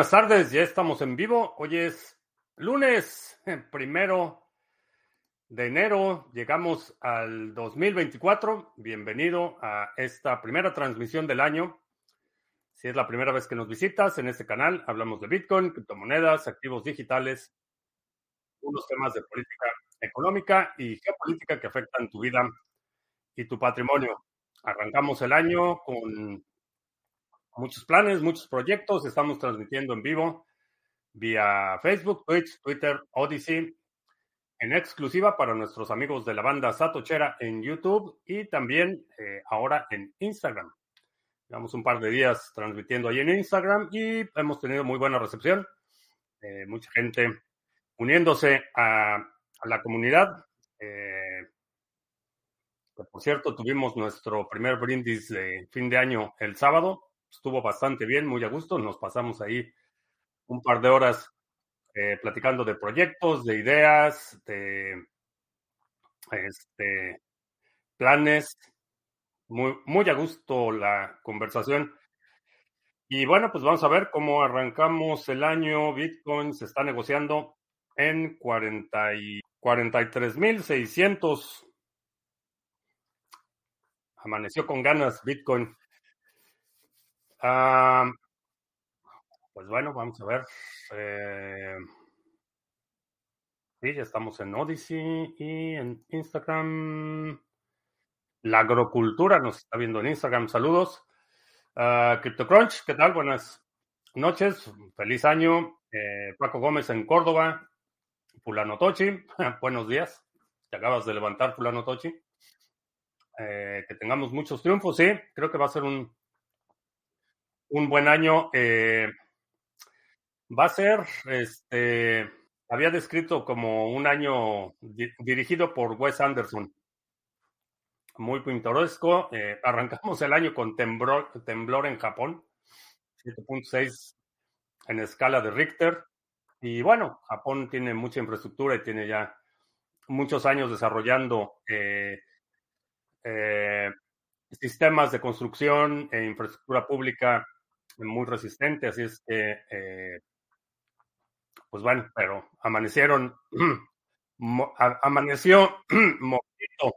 Buenas tardes, ya estamos en vivo. Hoy es lunes, primero de enero. Llegamos al 2024. Bienvenido a esta primera transmisión del año. Si es la primera vez que nos visitas en este canal, hablamos de Bitcoin, criptomonedas, activos digitales, unos temas de política económica y geopolítica que afectan tu vida y tu patrimonio. Arrancamos el año con muchos planes, muchos proyectos. Estamos transmitiendo en vivo vía Facebook, Twitch, Twitter, Odyssey, en exclusiva para nuestros amigos de la banda Satochera en YouTube y también eh, ahora en Instagram. Llevamos un par de días transmitiendo ahí en Instagram y hemos tenido muy buena recepción. Eh, mucha gente uniéndose a, la comunidad. Eh, por cierto, tuvimos nuestro primer brindis de fin de año el sábado. Estuvo bastante bien, muy a gusto. Nos pasamos ahí un par de horas eh, platicando de proyectos, de ideas, de este, planes. Muy, muy a gusto la conversación. Y bueno, pues vamos a ver cómo arrancamos el año. Bitcoin se está negociando en 40 y 43.600 Amaneció con ganas Bitcoin. Ah, pues bueno, vamos a ver. Eh, sí, ya estamos en Odyssey y en Instagram. La agrocultura nos está viendo en Instagram. Saludos. Uh, CryptoCrunch, ¿qué tal? Buenas noches. Feliz año. Eh, Paco Gómez en Córdoba. Fulano Tochi. Buenos días. Te acabas de levantar, Fulano Tochi. Eh, que tengamos muchos triunfos, sí, creo que va a ser un, un buen año. Eh, va a ser, este, había descrito como un año dirigido por Wes Anderson. Muy pintoresco. Eh, arrancamos el año con temblor, temblor en Japón, 7.6 en escala de Richter. Y bueno, Japón tiene mucha infraestructura y tiene ya muchos años desarrollando eh, eh, sistemas de construcción e infraestructura pública muy resistente, así es que, eh, pues bueno, pero amanecieron, amaneció movido,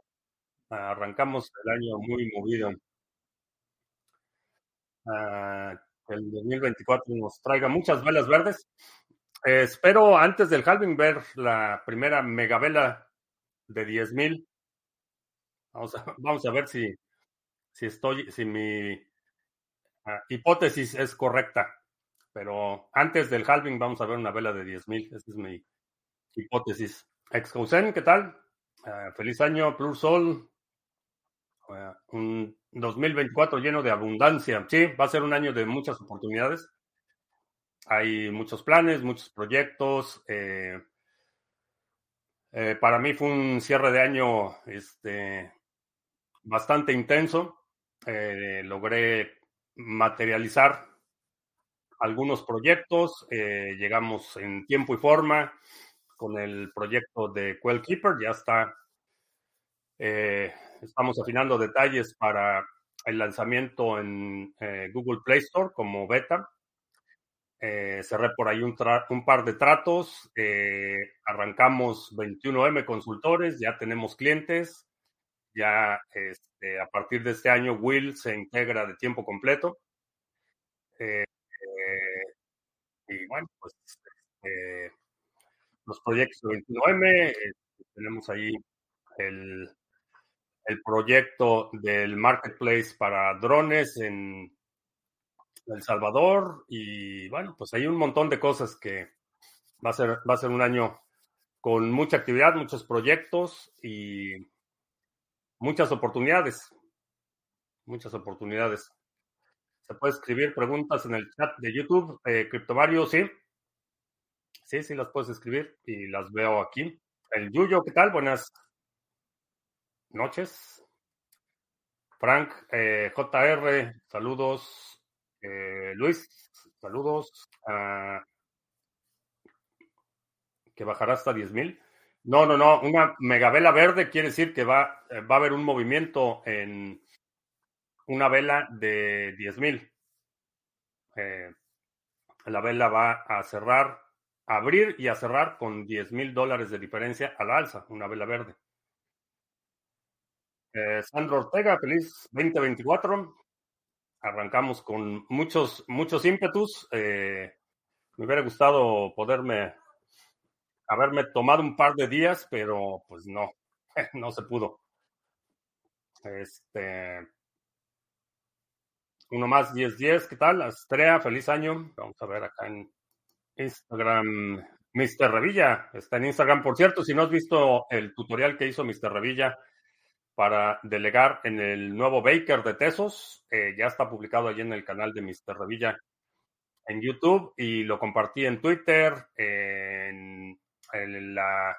arrancamos el año muy movido. Uh, el 2024 nos traiga muchas velas verdes. Espero antes del halving ver la primera megavela de 10.000 Vamos a, vamos a ver si, si estoy, si mi uh, hipótesis es correcta. Pero antes del halving vamos a ver una vela de 10.000. Esa es mi hipótesis. Excousen, ¿qué tal? Uh, feliz año, Plus Sol. Uh, un 2024 lleno de abundancia. Sí, va a ser un año de muchas oportunidades. Hay muchos planes, muchos proyectos. Eh, eh, para mí fue un cierre de año este, bastante intenso. Eh, logré materializar algunos proyectos. Eh, llegamos en tiempo y forma con el proyecto de Quell Keeper. Ya está. Eh, estamos afinando detalles para el lanzamiento en eh, Google Play Store como beta. Cerré por ahí un par de tratos. arrancamos 21M consultores. Ya tenemos clientes ya este, a partir de este año Will se integra de tiempo completo. Eh, eh, y bueno, pues eh, los proyectos de 21M, este, tenemos ahí el, el proyecto del marketplace para drones en El Salvador y bueno, pues hay un montón de cosas que va a ser, va a ser un año con mucha actividad, muchos proyectos y muchas oportunidades. Muchas oportunidades. Se puede escribir preguntas en el chat de YouTube. Eh, Criptovario, sí. Sí, sí, las puedes escribir y las veo aquí. El Yuyo, ¿qué tal? Buenas noches. Frank, eh, JR, saludos. Eh, Luis, saludos. Uh, que bajará hasta 10 mil. No, no, no. Una megavela verde quiere decir que va, eh, va a haber un movimiento en una vela de 10.000. Eh, La vela va a cerrar, abrir y a cerrar con 10 mil dólares de diferencia a la alza, una vela verde. Eh, Sandro Ortega, feliz 2024. Arrancamos con muchos, muchos ímpetus. Eh, me hubiera gustado poderme haberme tomado un par de días, pero pues no, no se pudo. Este. Uno más, 10-10, ¿qué tal? Astrea, feliz año. Vamos a ver acá en Instagram. Mr. Revilla está en Instagram. Por cierto, si no has visto el tutorial que hizo Mr. Revilla para delegar en el nuevo Baker de Tesos, eh, ya está publicado allí en el canal de Mr. Revilla en YouTube y lo compartí en Twitter, en, en la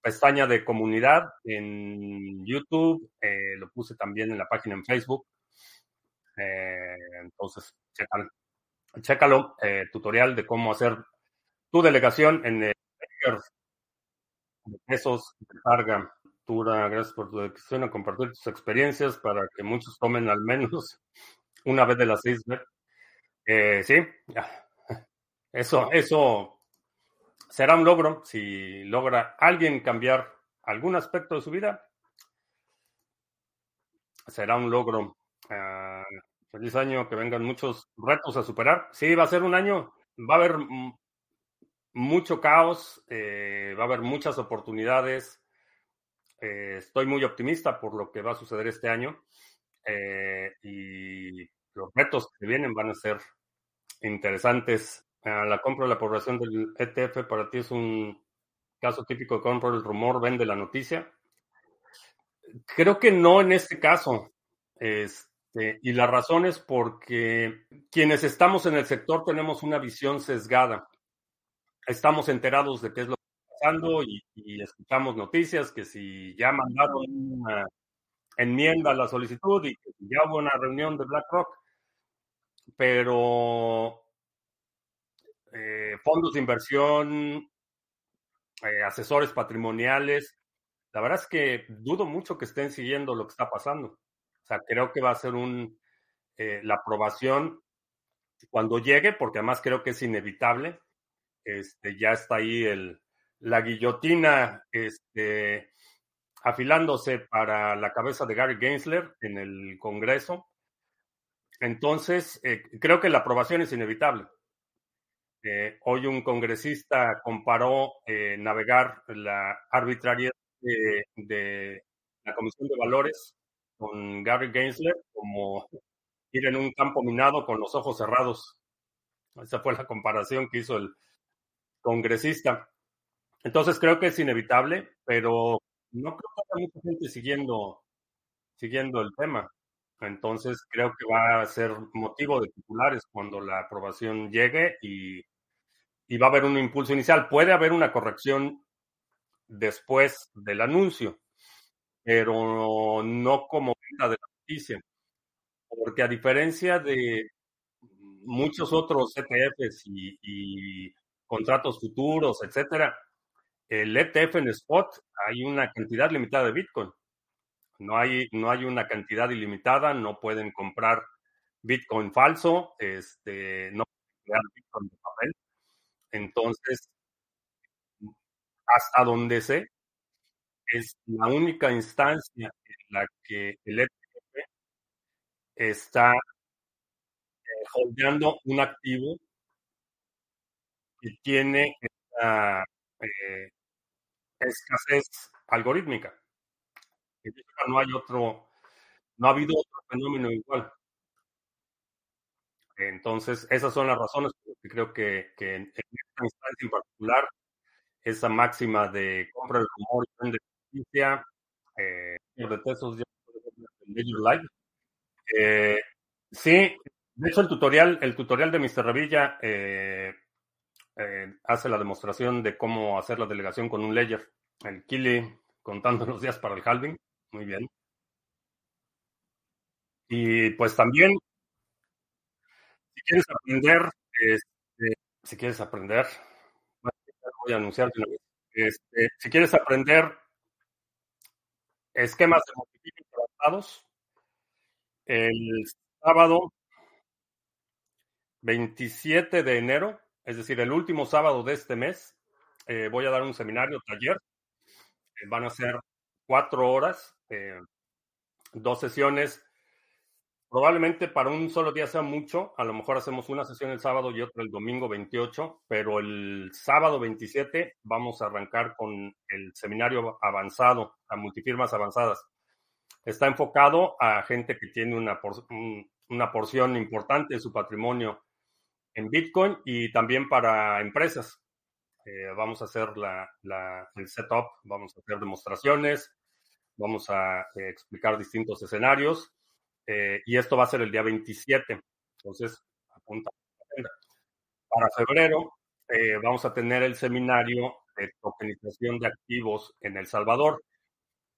pestaña de comunidad en YouTube, eh, lo puse también en la página en Facebook. Eh, entonces, chécalo, chécalo eh, tutorial de cómo hacer tu delegación en el de pesos de. Gracias por tu decisión a compartir tus experiencias para que muchos tomen al menos una vez de las seis. Sí, eso, eso será un logro si logra alguien cambiar algún aspecto de su vida. Será un logro. Uh, feliz año, que vengan muchos retos a superar. Sí, va a ser un año, va a haber mucho caos, eh, va a haber muchas oportunidades. Eh, estoy muy optimista por lo que va a suceder este año y los retos que vienen van a ser interesantes. Uh, la compra de la población del ETF para ti es un caso típico de compra el rumor, vende la noticia. Creo que no en este caso. Este, y la razón es porque quienes estamos en el sector tenemos una visión sesgada. Estamos enterados de qué es lo que está pasando y, y escuchamos noticias que si ya mandaron una enmienda a la solicitud y que ya hubo una reunión de BlackRock, pero eh, fondos de inversión, eh, asesores patrimoniales. La verdad es que dudo mucho que estén siguiendo lo que está pasando. O sea, creo que va a ser un eh, la aprobación cuando llegue, porque además creo que es inevitable. Este, ya está ahí el, la guillotina este, afilándose para la cabeza de Gary Gensler en el Congreso. Entonces, eh, creo que la aprobación es inevitable. Eh, hoy un congresista comparó eh, navegar la arbitrariedad de, de, la Comisión de Valores con Gary Gensler como ir en un campo minado con los ojos cerrados. Esa fue la comparación que hizo el congresista. Entonces creo que es inevitable, pero no creo que haya mucha gente siguiendo, siguiendo el tema. Entonces creo que va a ser motivo de titulares cuando la aprobación llegue y, y, va a haber un impulso inicial. Puede haber una corrección después del anuncio, pero no como venta de la noticia. Porque a diferencia de muchos otros ETFs y, y contratos futuros, etcétera, el ETF en spot hay una cantidad limitada de Bitcoin. No hay, no hay una cantidad ilimitada, no pueden comprar Bitcoin falso, este, no pueden crear Bitcoin de papel. Entonces, hasta donde sé, es la única instancia en la que el ETF está eh, un activo que tiene esta eh, escasez algorítmica no hay otro, no ha habido otro fenómeno igual. Entonces, esas son las razones creo que, que en, esta instancia en particular, esa máxima de compra el rumor y vende noticia, eh, de textos ya live. Eh, sí, de hecho el tutorial, el tutorial de Mr. Revilla eh, eh, hace la demostración de cómo hacer la delegación con un ledger. El Kili contando los días para el halving. Muy bien. Y pues también, si quieres aprender, este, si quieres aprender, voy a anunciar este, si quieres aprender esquemas de multiplicación adaptados, el sábado 27 de enero, es decir, el último sábado de este mes, eh, voy a dar un seminario, taller. Eh, van a ser cuatro horas, eh, dos sesiones. Probablemente para un solo día sea mucho. A lo mejor hacemos una sesión el sábado y otra el domingo 28, pero el sábado 27 vamos a arrancar con el seminario avanzado, a multifirmas avanzadas. Está enfocado a gente que tiene una, por, una porción importante de su patrimonio en Bitcoin y también para empresas. Eh, vamos a hacer el setup, vamos a hacer demostraciones, vamos a eh, explicar distintos escenarios eh, y esto va a ser el día 27. Entonces, apunta. Para febrero vamos a tener el seminario de tokenización de activos en El Salvador.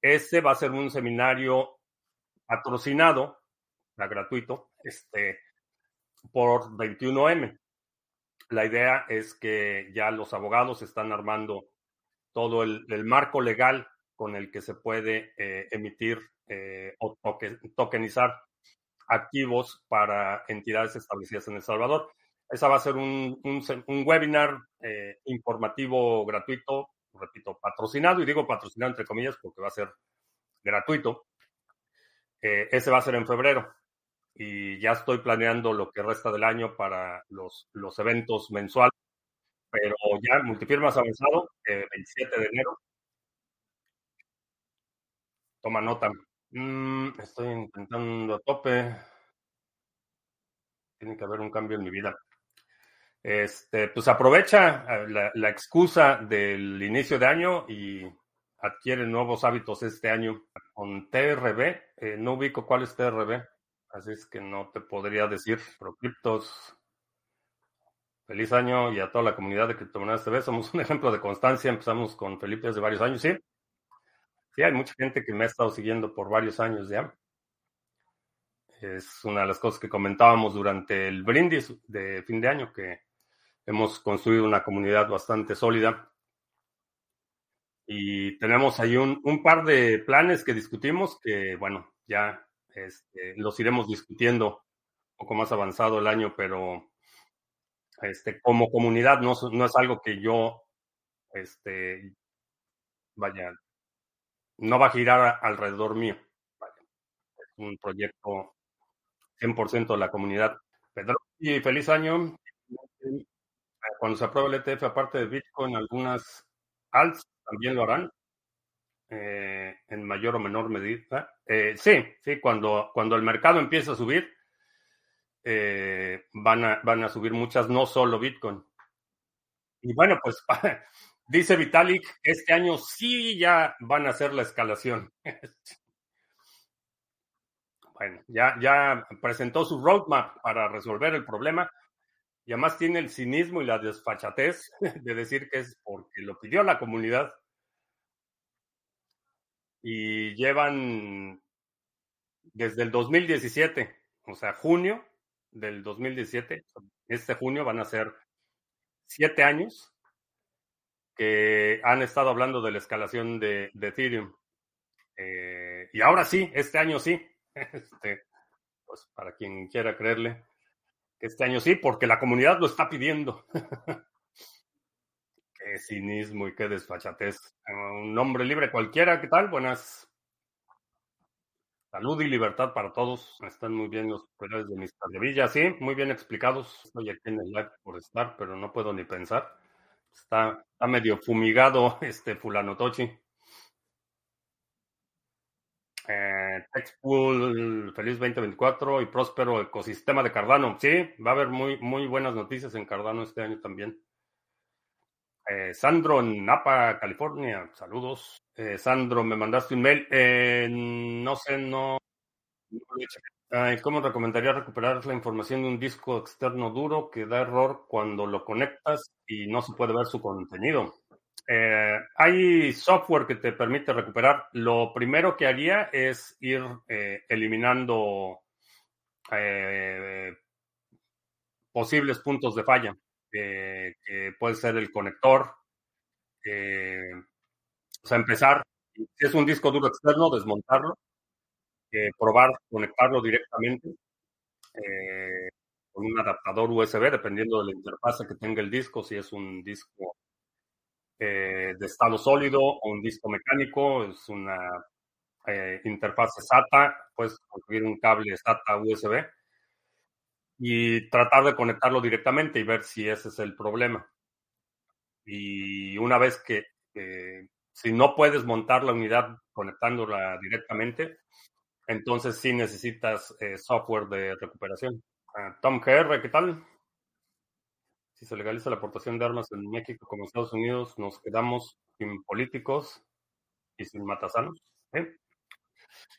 Ese va a ser un seminario patrocinado, gratuito, este, por 21M. La idea es que ya los abogados están armando todo el, el marco legal con el que se puede eh, emitir eh, o tokenizar activos para entidades establecidas en El Salvador. Esa va a ser un, un, webinar eh, informativo gratuito, repito, patrocinado, y digo patrocinado entre comillas porque va a ser gratuito. ese va a ser en febrero y ya estoy planeando lo que resta del año para los, los eventos mensuales. Pero ya multifirmas avanzado, eh, 27 de enero. Toma nota. Mm, estoy intentando a tope. Tiene que haber un cambio en mi vida. Este, pues aprovecha eh, la, excusa del inicio de año y adquiere nuevos hábitos este año. Con TRB, eh, no ubico cuál es TRB. Así es que no te podría decir, pero criptos, feliz año y a toda la comunidad de Criptomonedas TV. Somos un ejemplo de constancia. Empezamos con Felipe hace varios años, sí. Sí, hay mucha gente que me ha estado siguiendo por varios años ya. Es una de las cosas que comentábamos durante el brindis de fin de año, que hemos construido una comunidad bastante sólida. Y tenemos ahí un, par de planes que discutimos que, bueno, ya este, los iremos discutiendo un poco más avanzado el año, pero este, como comunidad no, no es algo que yo, este, vaya, no va a girar alrededor mío. Es un proyecto 100% de la comunidad. Pedro, y feliz año. Cuando se apruebe el ETF, aparte de Bitcoin, algunas alts también lo harán. Eh, en mayor o menor medida. Eh, sí, sí, cuando, cuando el mercado empieza a subir, eh, van, a, van a subir muchas, no solo Bitcoin. Y bueno, pues dice Vitalik, este año sí ya van a hacer la escalación. bueno, ya, ya presentó su roadmap para resolver el problema y además tiene el cinismo y la desfachatez de decir que es porque lo pidió la comunidad y llevan desde el 2017, o sea, junio del 2017, este junio van a ser siete años han estado hablando de la escalación de, Ethereum. Eh, y ahora sí, este año sí, este, pues para quien quiera creerle, este año sí, porque la comunidad lo está pidiendo. Qué cinismo y qué desfachatez. Un hombre libre cualquiera, ¿qué tal? Buenas. Salud y libertad para todos. Están muy bien los superiores de Mr. Villa, sí, muy bien explicados. Estoy aquí en el live por estar, pero no puedo ni pensar. Está, está medio fumigado este fulano Tochi. Eh, Textpool, feliz 2024 y próspero ecosistema de Cardano. Sí, va a haber muy, muy buenas noticias en Cardano este año también. Eh, Sandro en Napa, California, saludos. Eh, Sandro, me mandaste un mail. Eh, no sé, no. ¿Cómo recomendaría recuperar la información de un disco externo duro que da error cuando lo conectas y no se puede ver su contenido? Eh, hay software que te permite recuperar. Lo primero que haría es ir eh, eliminando eh, posibles puntos de falla que puede ser el conector. O sea, empezar, si es un disco duro externo, desmontarlo, eh, probar conectarlo directamente con con un adaptador USB, dependiendo de la interfase que tenga el disco, si es un disco eh, de estado sólido o un disco mecánico, es una eh, interfase SATA, puedes conseguir un cable SATA USB y tratar de conectarlo directamente y ver si ese es el problema. Y una vez que, eh, si no puedes montar la unidad conectándola directamente, entonces sí necesitas eh, software de recuperación. Uh, Tom GR, ¿qué tal? Si se legaliza la aportación de armas en México como Estados Unidos, nos quedamos sin políticos y sin matasanos. ¿eh?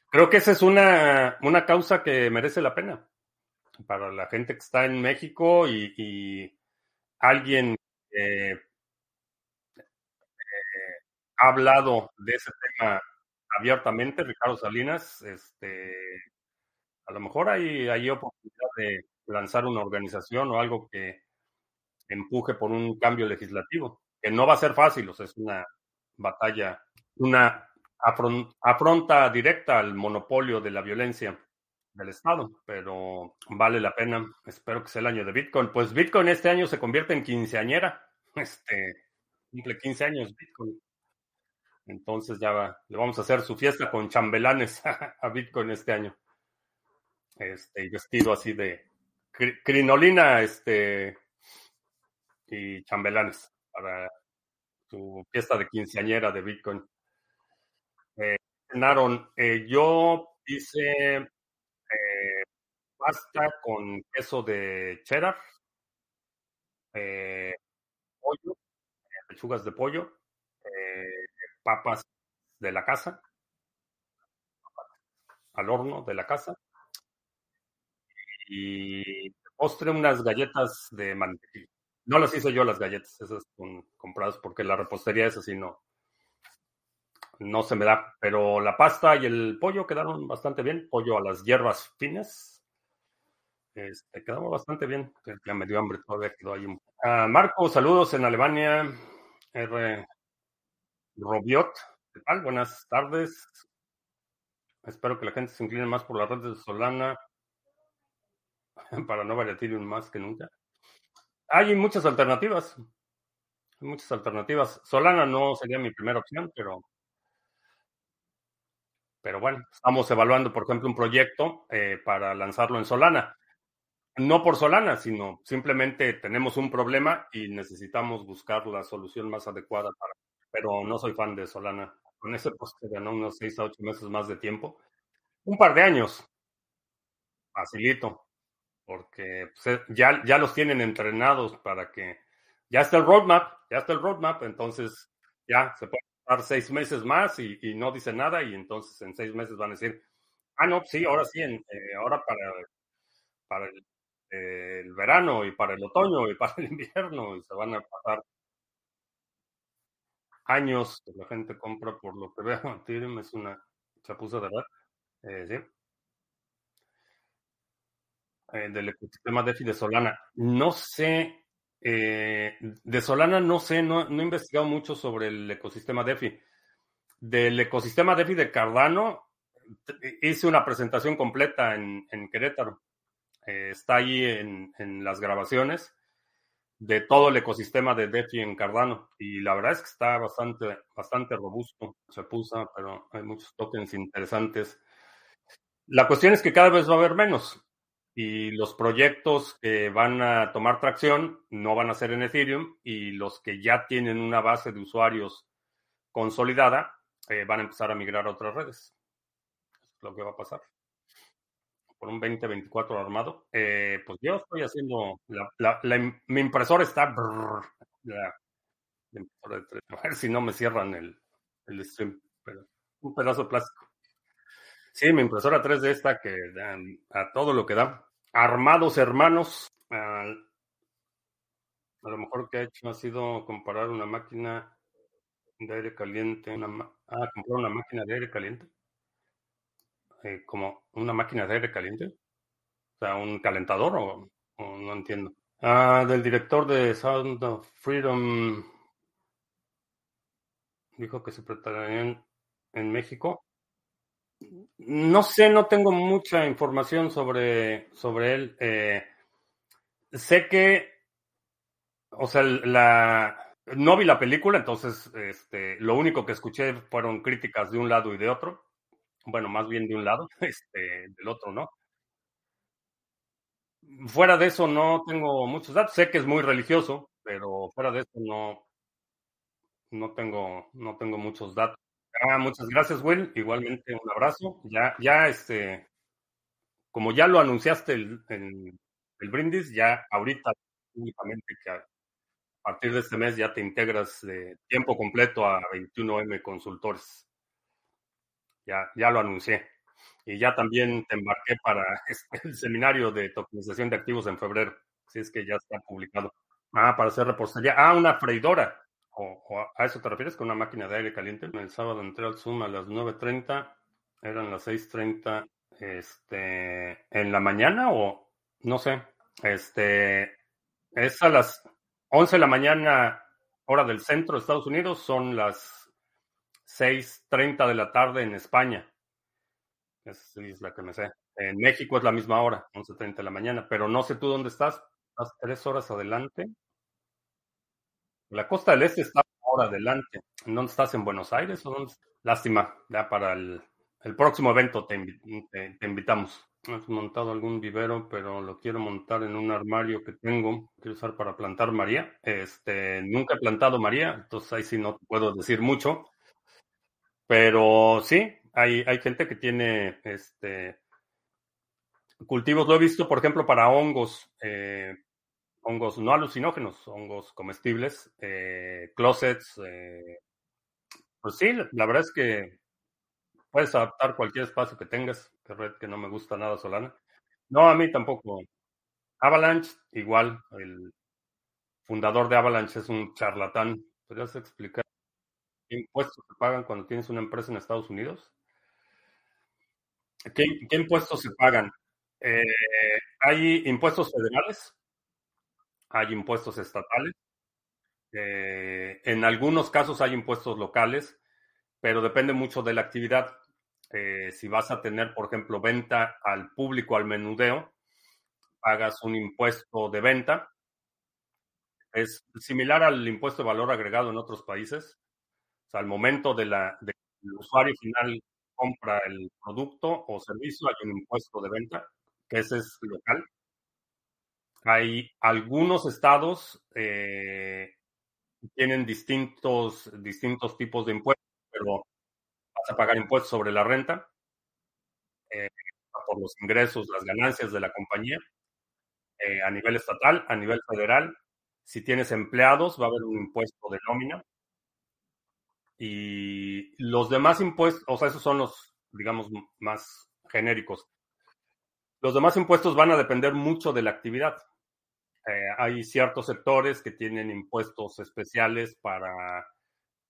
Creo que esa es una, una causa que merece la pena para la gente que está en México y, y alguien eh, ha hablado de ese tema abiertamente, Ricardo Salinas, este, a lo mejor hay, hay oportunidad de lanzar una organización o algo que empuje por un cambio legislativo, que no va a ser fácil, o sea, es una batalla, una afronta directa al monopolio de la violencia del Estado, pero vale la pena. Espero que sea el año de Bitcoin. Pues Bitcoin este año se convierte en quinceañera. Este, cumple 15 años Bitcoin. Entonces ya va, le vamos a hacer su fiesta con chambelanes a Bitcoin este año. Este, vestido así de crinolina, este, y chambelanes para su fiesta de quinceañera de Bitcoin. Eh, Naron, eh, yo hice eh, pasta con queso de cheddar, eh, pollo, lechugas de pollo, eh, papas de la casa, al horno de la casa, y postre unas galletas de mantequilla. No las hice yo las galletas, esas son compradas porque la repostería es así, no, no se me da. Pero la pasta y el pollo quedaron bastante bien. Pollo a las hierbas finas. Este, quedamos bastante bien. Ya me dio hambre, todavía quedó ahí. Ah, Marco, saludos en Alemania. R. Robiot, ¿qué tal? Buenas tardes. Espero que la gente se incline más por la red de Solana para no Ethereum más que nunca. Hay muchas alternativas. Hay muchas alternativas. Solana no sería mi primera opción, pero pero bueno, estamos evaluando, por ejemplo, un proyecto eh, para lanzarlo en Solana. No por Solana, sino simplemente tenemos un problema y necesitamos buscar la solución más adecuada para. Pero no soy fan de Solana. Con ese post ganó unos 6 a 8 meses más de tiempo. Un par de años. Facilito. Porque pues, eh, ya, ya los tienen entrenados para que. Ya está el roadmap, ya está el roadmap, entonces ya se puede seis meses más y, y, no dice nada y entonces en seis meses van a decir, ah, no, sí, ahora sí, en, eh, ahora para, para el, eh, el, verano y para el otoño y para el invierno y se van a pasar años que la gente compra por lo que veo. Ethereum es una chapuza de verdad. Eh, sí. Eh, del ecosistema DeFi de Solana. No sé eh, de Solana no sé, no, he investigado mucho sobre el ecosistema DeFi. Del ecosistema DeFi de Cardano, hice una presentación completa en, en Querétaro. Está ahí en, en, las grabaciones de todo el ecosistema de DeFi en Cardano. Y la verdad es que está bastante, bastante robusto. Se puso, pero hay muchos tokens interesantes. La cuestión es que cada vez va a haber menos y los proyectos que van a tomar tracción no van a ser en Ethereum y los que ya tienen una base de usuarios consolidada eh, van a empezar a migrar a otras redes. es lo que va a pasar. Por un 2024 armado. Eh, pues yo estoy haciendo. La, mi impresora está. Impresora de A ver si no me cierran el, el stream. Pero un pedazo de plástico. Sí, mi impresora 3D está que a todo lo que da. Armados hermanos. a lo mejor que ha hecho ha sido comparar una máquina de aire caliente. Ah, comprar una máquina de aire caliente. Eh, como una máquina de aire caliente. O sea, un calentador o, no entiendo. Ah, del director de Sound of Freedom dijo que se prepararían en México. No sé, no tengo mucha información sobre, sobre él. Eh, sé que, o sea, la, no vi la película, entonces este, lo único que escuché fueron críticas de un lado y de otro. Bueno, más bien de un lado, este, del otro no. Fuera de eso no tengo muchos datos. Sé que es muy religioso, pero fuera de eso no, no tengo, no tengo muchos datos. Ah, muchas gracias, Will. Igualmente un abrazo. Ya, ya, este, como ya lo anunciaste el, en el brindis, ya ahorita únicamente que a partir de este mes ya te integras de tiempo completo a 21M Consultores. Ya, ya lo anuncié. Y ya también te embarqué para este, el seminario de tokenización de activos en febrero, si es que ya está publicado. Ah, para hacer repostería. Ah, una freidora. ¿O, o a eso te refieres con una máquina de aire caliente? El sábado entré al Zoom a las 9.30, eran las 6.30 este, en la mañana o no sé. Este, es a las 11 de la mañana, hora del centro de Estados Unidos, son las 6.30 de la tarde en España. Esa es la que me sé. En México es la misma hora, 11.30 de la mañana, pero no sé tú dónde estás. ¿Estás tres horas adelante? La costa del este está ahora adelante. ¿Dónde estás? ¿En Buenos Aires? ¿O dónde? Lástima, ya para el, próximo evento te, te, te, invitamos. Has montado algún vivero, pero lo quiero montar en un armario que tengo. Quiero usar para plantar María. Este, nunca he plantado María, entonces ahí sí no puedo decir mucho. Pero sí, hay, hay gente que tiene este, cultivos. Lo he visto, por ejemplo, para hongos. Eh, hongos no alucinógenos, hongos comestibles, eh, closets. Eh, pues sí, la verdad es que puedes adaptar cualquier espacio que tengas. Que red que no me gusta nada Solana. No, a mí tampoco. Avalanche, igual. El fundador de Avalanche es un charlatán. ¿Podrías explicar qué impuestos se pagan cuando tienes una empresa en Estados Unidos? ¿Qué, impuestos se pagan? Eh, hay impuestos federales, hay impuestos estatales, eh, en algunos casos hay impuestos locales, pero depende mucho de la actividad. Eh, si vas a tener, por ejemplo, venta al público, al menudeo, pagas un impuesto de venta. Es similar al impuesto de valor agregado en otros países. Sea, al momento de la, de el usuario final compra el producto o servicio, hay un impuesto de venta, que ese es local. Hay algunos estados eh, tienen distintos, distintos tipos de impuestos, pero vas a pagar impuestos sobre la renta eh, por los ingresos, las ganancias de la compañía eh, a nivel estatal, a nivel federal. Si tienes empleados, va a haber un impuesto de nómina. Y los demás impuestos, o sea, esos son los, digamos, más genéricos. Los demás impuestos van a depender mucho de la actividad. Eh, hay ciertos sectores que tienen impuestos especiales para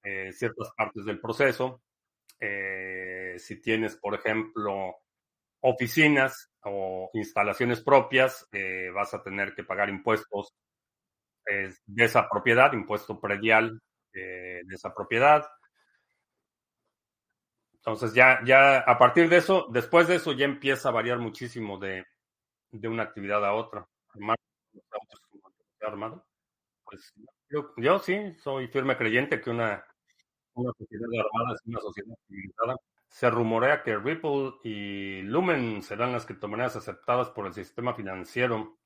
eh, ciertas partes del proceso. Eh, si tienes, por ejemplo, oficinas o instalaciones propias, vas a tener que pagar impuestos de esa propiedad, impuesto predial de esa propiedad. Entonces ya, ya a partir de eso, después de eso ya empieza a variar muchísimo de, de una actividad a otra armado. Pues yo, yo, sí soy firme creyente que una, una sociedad armada es una sociedad civilizada. Se rumorea que Ripple y Lumen serán las criptomonedas aceptadas por el sistema financiero.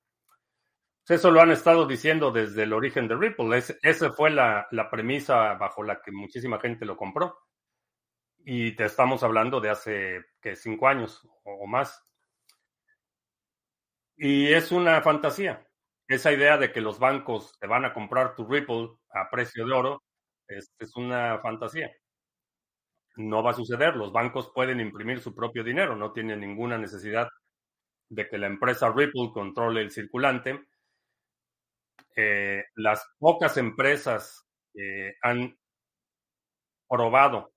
Eso lo han estado diciendo desde el origen de Ripple. esa fue la, premisa bajo la que muchísima gente lo compró. Y te estamos hablando de hace que cinco años o más. Y es una fantasía esa idea de que los bancos te van a comprar tu Ripple a precio de oro es, una fantasía. No va a suceder. Los bancos pueden imprimir su propio dinero, no tienen ninguna necesidad de que la empresa Ripple controle el circulante. Eh, las pocas empresas que han probado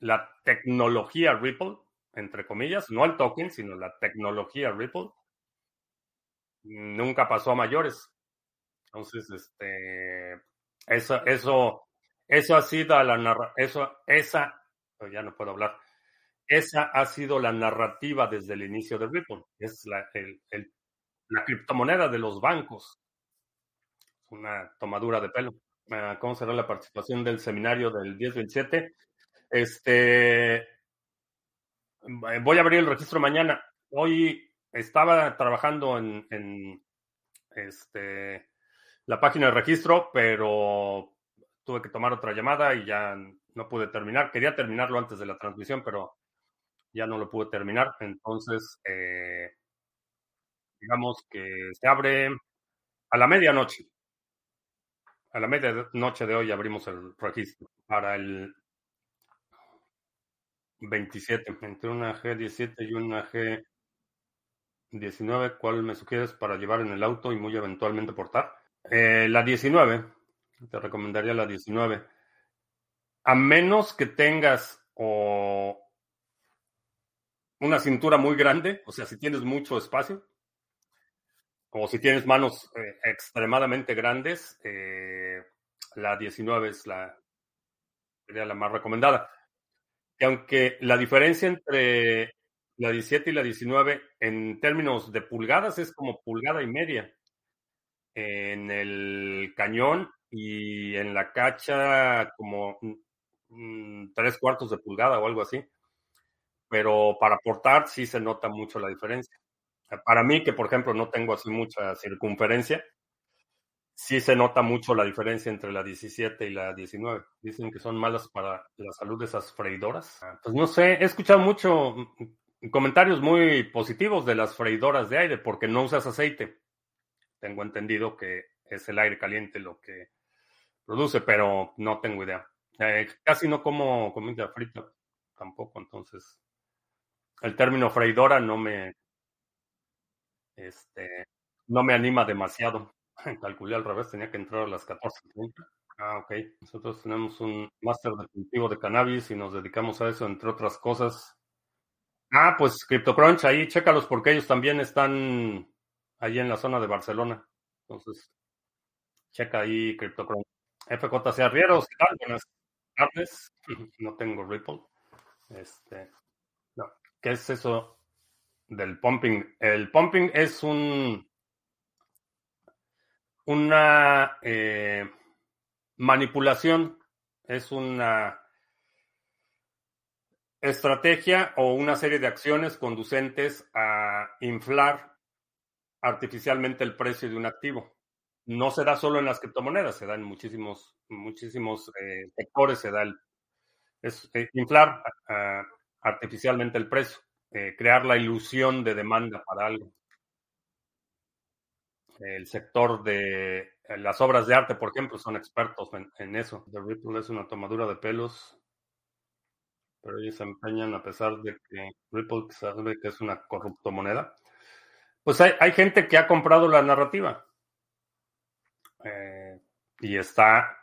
la tecnología Ripple, entre comillas, no el token, sino la tecnología Ripple, nunca pasó a mayores. Entonces, este, eso, eso, eso ha sido la narra eso, esa, oh, ya no puedo hablar, esa ha sido la narrativa desde el inicio de Ripple. Es la, el, la criptomoneda de los bancos. Una tomadura de pelo. Ah, ¿Cómo será la participación del seminario del 1027? Este, voy a abrir el registro mañana. Hoy estaba trabajando en, este, la página de registro, pero tuve que tomar otra llamada y ya no pude terminar. Quería terminarlo antes de la transmisión, pero ya no lo pude terminar. Entonces, eh, digamos que se abre a la medianoche. A la medianoche de hoy abrimos el registro para el 27, entre una G17 y una G19. ¿Cuál me sugieres para llevar en el auto y muy eventualmente portar? Eh, la 19. Te recomendaría la 19. A menos que tengas o una cintura muy grande, o sea, si tienes mucho espacio, o si tienes manos eh, extremadamente grandes, eh, la 19 es la, sería la más recomendada. Y aunque la diferencia entre la 17 y la 19 en términos de pulgadas es como pulgada y media. En el cañón y en la cacha como tres cuartos de pulgada o algo así. Pero para portar sí se nota mucho la diferencia. Para mí, que por ejemplo no tengo así mucha circunferencia, sí se nota mucho la diferencia entre la 17 y la 19. Dicen que son malas para la salud de esas freidoras. Ah, pues no sé, he escuchado mucho mm, comentarios muy positivos de las freidoras de aire porque no usas aceite. Tengo entendido que es el aire caliente lo que produce, pero no tengo idea. Eh, casi no como comida frita tampoco, entonces el término freidora no me, este, no me anima demasiado. Calculé al revés, tenía que entrar a las 14.30. Ah, ok. Nosotros tenemos un máster de cultivo de cannabis y nos dedicamos a eso, entre otras cosas. Ah, pues CryptoCrunch, ahí chécalos porque ellos también están ahí en la zona de Barcelona. Entonces, checa ahí CryptoCrunch. FJC Arrieros, ¿qué tal? Buenas tardes. No tengo Ripple. Este, no. ¿Qué es eso del pumping. El pumping es un una eh, manipulación, es una estrategia o una serie de acciones conducentes a inflar artificialmente el precio de un activo. No se da solo en las criptomonedas, se da en muchísimos, muchísimos eh, sectores, se da el, es eh, inflar ah, artificialmente el precio. Eh, crear la ilusión de demanda para algo. El sector de eh, las obras de arte, por ejemplo, son expertos en, eso. The Ripple es una tomadura de pelos, pero ellos se empeñan a pesar de que Ripple sabe que es una corrupto moneda. Pues hay, gente que ha comprado la narrativa eh, y está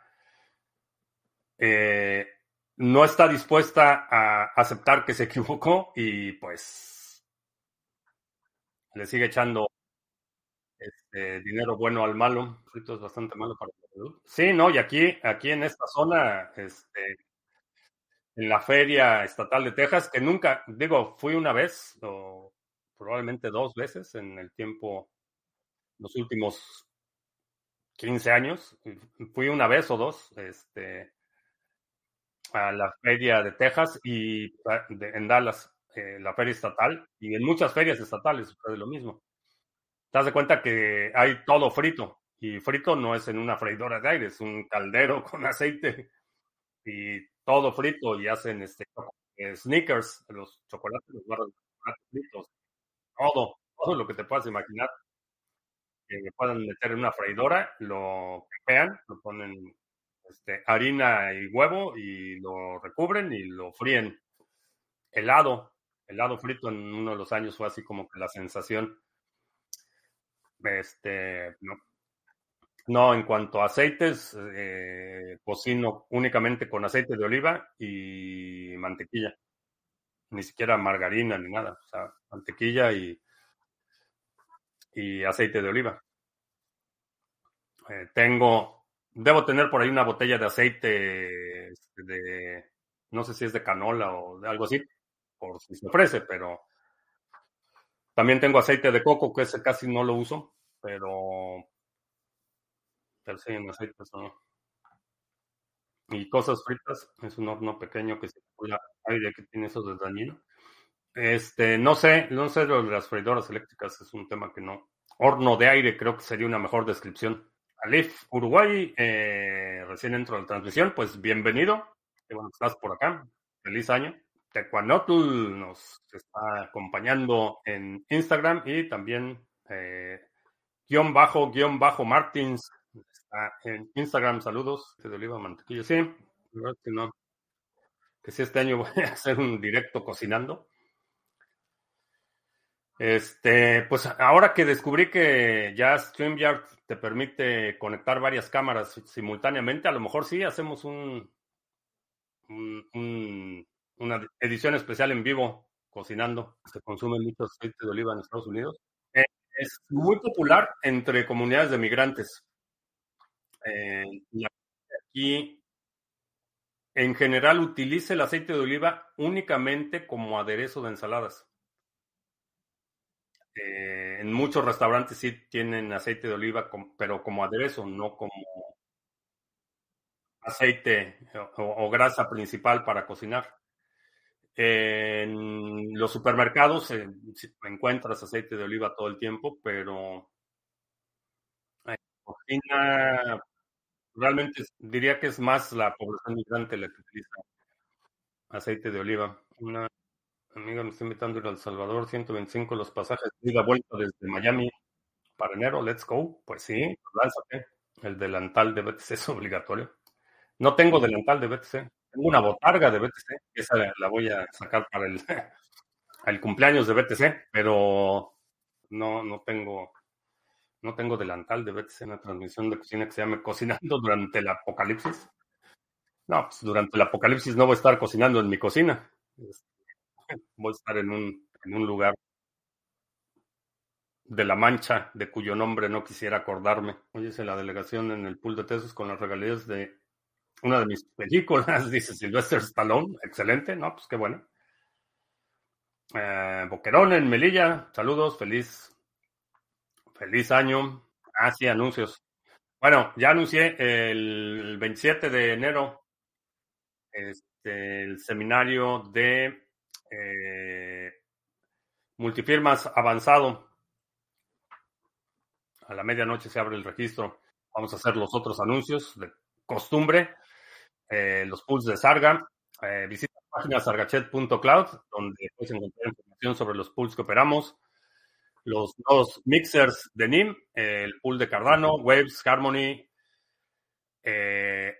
no está dispuesta a aceptar que se equivocó y pues le sigue echando este, dinero bueno al malo. Esto es bastante malo para la salud. Sí, no, y aquí, aquí en esta zona, este, en la feria estatal de Texas, que nunca, digo, fui una vez o probablemente dos veces en el tiempo, los últimos 15 años. Fui una vez o dos, este, a la feria de Texas y en Dallas, eh, la feria estatal, y en muchas ferias estatales sucede lo mismo. Te das de cuenta que hay todo frito, y frito no es en una freidora de aire, es un caldero con aceite y todo frito y hacen este eh, sneakers, los chocolates, los barros de chocolate fritos, todo, todo lo que te puedas imaginar que puedan meter en una freidora, lo pegan, lo ponen este, harina y huevo y lo recubren y lo fríen. Helado, helado frito en uno de los años fue así como que la sensación. Este, no. No, en cuanto a aceites, eh, cocino únicamente con aceite de oliva y mantequilla. Ni siquiera margarina ni nada. O sea, mantequilla y, y aceite de oliva. Eh, tengo Debo tener por ahí una botella de aceite este, de, no sé si es de canola o de algo así, por si se ofrece, pero, También tengo aceite de coco, que ese casi no lo uso, pero, en no. Y cosas fritas, es un horno pequeño que aire que tiene eso de dañino. Este, no sé, no sé de las freidoras eléctricas, es un tema que no. Horno de aire creo que sería una mejor descripción. Alif, Uruguay, eh, recién entro a la transmisión, pues bienvenido. Qué bueno estás por acá. Feliz año. Tecuanotl nos está acompañando en Instagram y también eh, guion bajo, guion bajo Martins está en Instagram. Saludos. De oliva, mantequilla. Sí, verdad que no. Que sí, este año voy a hacer un directo cocinando. Este, pues ahora que descubrí que ya StreamYard te permite conectar varias cámaras simultáneamente, a lo mejor sí hacemos un, una edición especial en vivo cocinando. Se consume mucho aceite de oliva en Estados Unidos. Eh, es muy popular entre comunidades de migrantes. Eh, aquí, en general, utiliza el aceite de oliva únicamente como aderezo de ensaladas. Eh, en muchos restaurantes sí tienen aceite de oliva, pero como aderezo, no como aceite o, grasa principal para cocinar. En los supermercados eh, encuentras aceite de oliva todo el tiempo, pero en cocina realmente diría que es más la población migrante la que utiliza aceite de oliva. Una amiga me está invitando a ir a El Salvador, 125 los pasajes de ida vuelta desde Miami para enero, let's go. Pues sí, lánzate. El delantal de BTC es obligatorio. No tengo delantal de BTC. Tengo una botarga de BTC. Esa la voy a sacar para el, el cumpleaños de BTC, pero no, no tengo no tengo delantal de BTC en la transmisión de cocina que se llame Cocinando durante el Apocalipsis. No, pues durante el Apocalipsis no voy a estar cocinando en mi cocina. Voy a estar en un, en un lugar de La Mancha, de cuyo nombre no quisiera acordarme. Oye, la delegación en el pool de tesos con las regalías de una de mis películas, dice Sylvester Stallone. Excelente, ¿no? Pues qué bueno. Eh, Boquerón en Melilla, saludos, feliz, feliz año. Ah, sí, anuncios. Bueno, ya anuncié el 27 de enero este, el seminario de eh, multifirmas avanzado. A la medianoche se abre el registro. Vamos a hacer los otros anuncios de costumbre. Eh, los pools de Sarga. Eh, visita la página sargachet.cloud, donde puedes encontrar información sobre los pools que operamos. Los dos mixers de NIM, el pool de Cardano, Waves, Harmony, eh,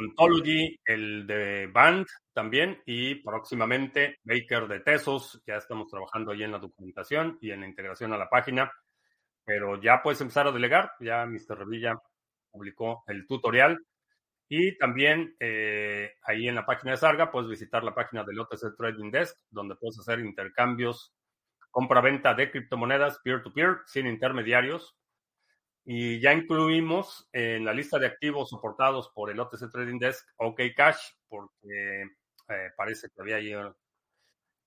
Ontology, el de Band también, y próximamente Baker de Tesos. Ya estamos trabajando ahí en la documentación y en la integración a la página, pero ya puedes empezar a delegar. Ya Mr. Revilla publicó el tutorial. Y también eh, ahí en la página de Sarga puedes visitar la página del OTC Trading Desk, donde puedes hacer intercambios, compra-venta de criptomonedas peer-to-peer, sin intermediarios. Y ya incluimos en la lista de activos soportados por el OTC Trading Desk OK Cash, porque eh, parece que había ahí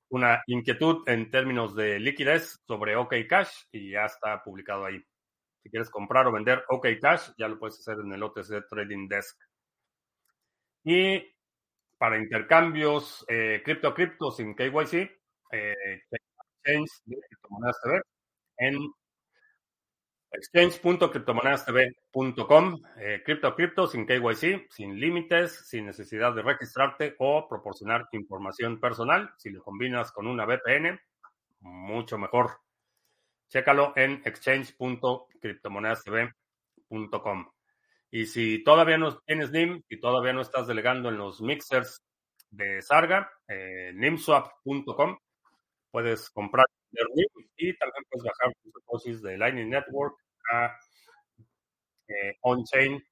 una inquietud en términos de liquidez sobre OK Cash y ya está publicado ahí. Si quieres comprar o vender OK Cash, ya lo puedes hacer en el OTC Trading Desk. Y para intercambios eh, cripto a cripto sin KYC, eh, exchange criptomonedas en exchange.criptomonedastv.com, eh, cripto cripto sin KYC, sin límites, sin necesidad de registrarte o proporcionar información personal. Si lo combinas con una VPN, mucho mejor. Chécalo en exchange.criptomonedastv.com. Y si todavía no tienes NIM y todavía no estás delegando en los mixers de Sarga, eh, nimswap.com, puedes comprar y también puedes bajar tus dosis de Lightning Network a eh, on-chain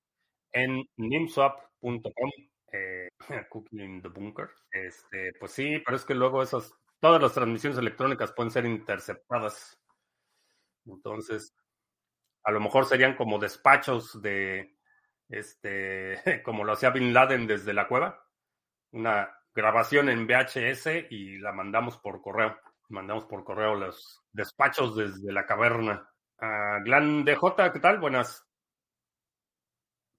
en nimswap.com. Eh, cooking the bunker. Este, pues sí, pero es que luego esas, todas las transmisiones electrónicas pueden ser interceptadas. Entonces, a lo mejor serían como despachos de, este, como lo hacía Bin Laden desde la cueva, una grabación en VHS y la mandamos por correo. Mandamos por correo los despachos desde la caverna. Uh, Glan DJ, ¿qué tal? Buenas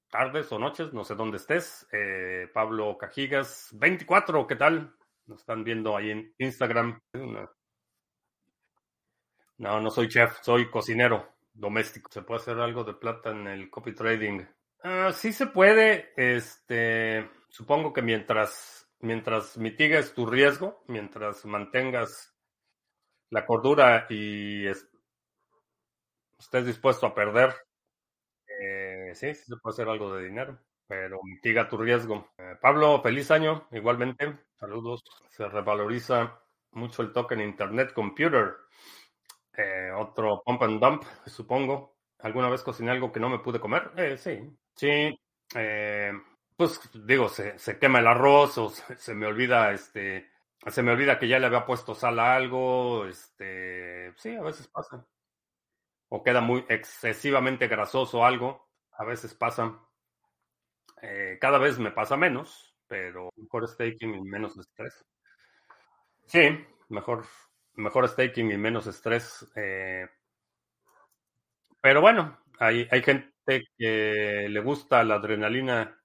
tardes o noches, no sé dónde estés. Eh, Pablo Cajigas, 24, ¿qué tal? Nos están viendo ahí en Instagram. No, no soy chef, soy cocinero doméstico. ¿Se puede hacer algo de plata en el copy trading? Uh, sí se puede. Este, supongo que mientras, mientras mitigues tu riesgo, mientras mantengas la cordura y estés dispuesto a perder, eh, sí, sí se puede hacer algo de dinero, pero mitiga tu riesgo. Eh, Pablo, feliz año, igualmente. Saludos. Se revaloriza mucho el token Internet Computer. Eh, otro pump and dump, supongo. ¿Alguna vez cociné algo que no me pude comer? Eh, sí, sí. Eh, pues digo, se, se, quema el arroz o se, se, me olvida, este, se me olvida que ya le había puesto sal a algo, este, sí, a veces pasa. O queda muy excesivamente grasoso algo, a veces pasa. Eh, cada vez me pasa menos, pero mejor staking y menos estrés. Sí, mejor mejor staking y menos estrés. Eh, pero bueno, hay, hay gente que le gusta la adrenalina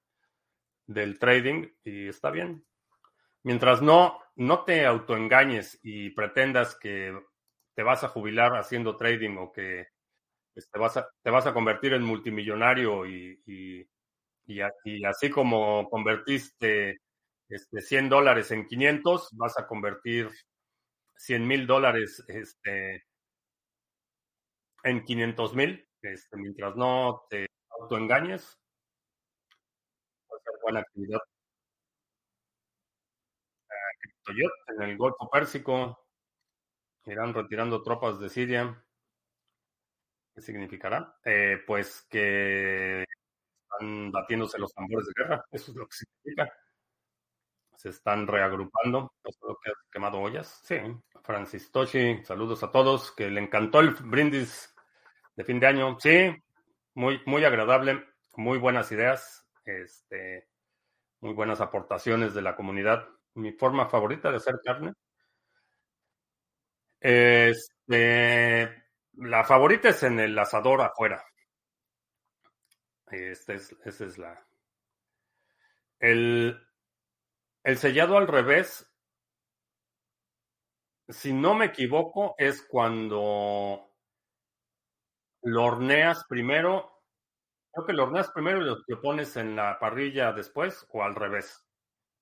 del trading y está bien. Mientras no, no te autoengañes y pretendas que te vas a jubilar haciendo trading o que te vas a, te vas a convertir en multimillonario y, y, y, así como convertiste este, 100 dólares en 500, vas a convertir 100 mil dólares este, en 500 mil, este, mientras no te autoengañes, va a ser buena actividad. Uh, en el Golfo Pérsico, irán retirando tropas de Siria. ¿Qué significará? Eh, pues que están batiéndose los tambores de guerra, eso es lo que significa se están reagrupando. Lo que has quemado ollas. Sí. Francis Toshi, saludos a todos. Que le encantó el brindis de fin de año. Sí, muy, muy agradable, muy buenas ideas, este, muy buenas aportaciones de la comunidad. Mi forma favorita de hacer carne. Este, la favorita es en el asador afuera. Este es, esa es la. El, el sellado al revés, si no me equivoco, es cuando lo horneas primero. Creo que lo horneas primero y lo, pones en la parrilla después o al revés.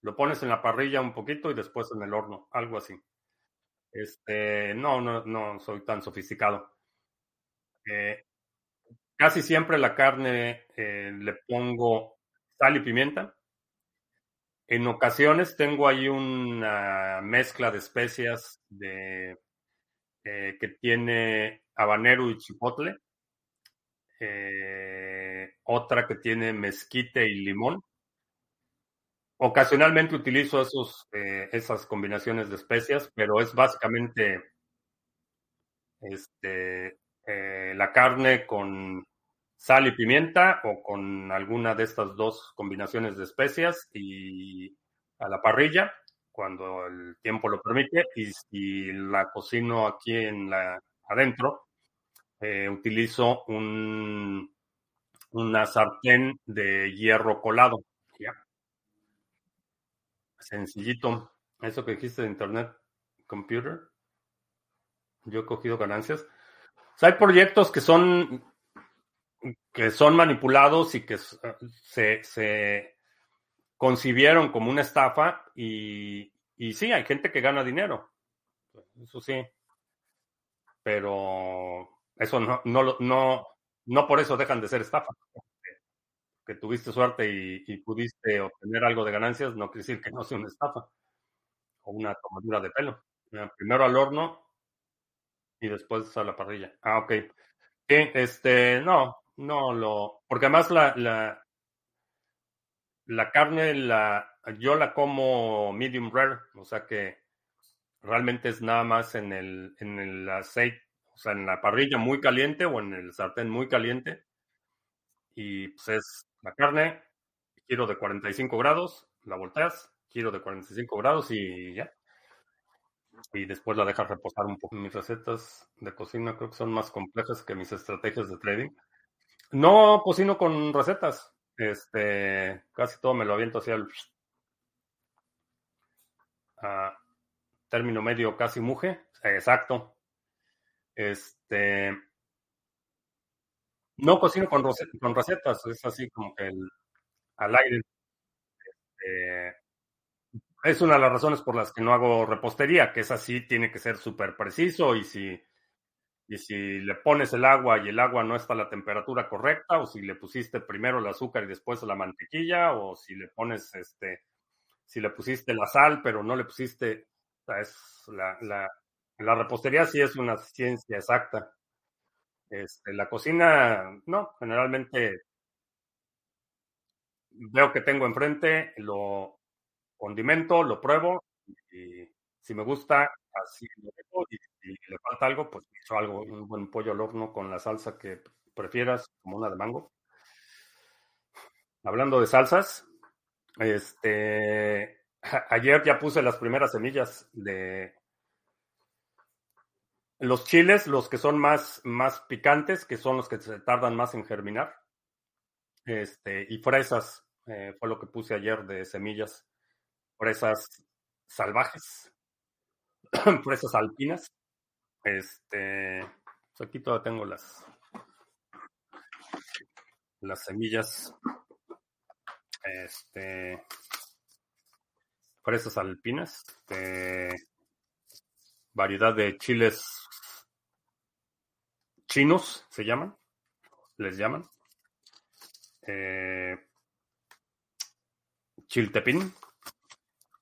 Lo pones en la parrilla un poquito y después en el horno, algo así. Este, no, no, no soy tan sofisticado. Eh, casi siempre la carne eh, le pongo sal y pimienta en ocasiones tengo ahí una mezcla de especias de, eh, que tiene habanero y chipotle. Otra que tiene mezquite y limón. Ocasionalmente utilizo esos, eh, esas combinaciones de especias, pero es básicamente este, la carne con sal y pimienta o con alguna de estas dos combinaciones de especias y a la parrilla cuando el tiempo lo permite. Y si la cocino aquí en la adentro eh, utilizo un una sartén de hierro colado sencillito. Eso que dijiste de internet computer. Yo he cogido ganancias. Hay proyectos que son que son manipulados y que se, se concibieron como una estafa y, y sí, hay gente que gana dinero, eso sí, pero eso no, no, no, no por eso dejan de ser estafa. Que tuviste suerte y, pudiste obtener algo de ganancias, no quiere decir que no sea una estafa o una tomadura de pelo. Primero al horno y después a la parrilla. Ah, ok. Sí, este, no, no lo, porque además la, la, la carne la, yo la como medium rare, o sea que realmente es nada más en el, en el aceite, o sea, en la parrilla muy caliente o en el sartén muy caliente. Y pues es la carne, giro de 45 grados, la volteas, giro de 45 grados y ya. y después la dejas reposar un poco. Mis recetas de cocina creo que son más complejas que mis estrategias de trading. No cocino con recetas. Este, casi todo me lo aviento hacia el a término medio casi muje. Exacto. Este, no cocino con, recetas, es así como que el, al aire. Eh, es una de las razones por las que no hago repostería, que es así, tiene que ser súper preciso y si, y si le pones el agua y el agua no está a la temperatura correcta, o si le pusiste primero el azúcar y después la mantequilla, o si le pones, este, si le pusiste la sal, pero no le pusiste, es la, la, la repostería sí es una ciencia exacta. Este, la cocina, no, generalmente veo que tengo enfrente, lo condimento, lo pruebo y si me gusta, así lo dejo y si le falta algo, pues he hecho algo, un buen pollo al horno con la salsa que prefieras, como una de mango. Hablando de salsas, este, ayer ya puse las primeras semillas de los chiles, los que son más, más picantes, que son los que se tardan más en germinar. Este, y fresas, eh, fue lo que puse ayer de semillas. Fresas salvajes, fresas alpinas. Este, pues aquí todavía tengo las, las semillas. Este, fresas alpinas. Este, variedad de chiles chinos, se llaman. Les llaman. Eh, chiltepín.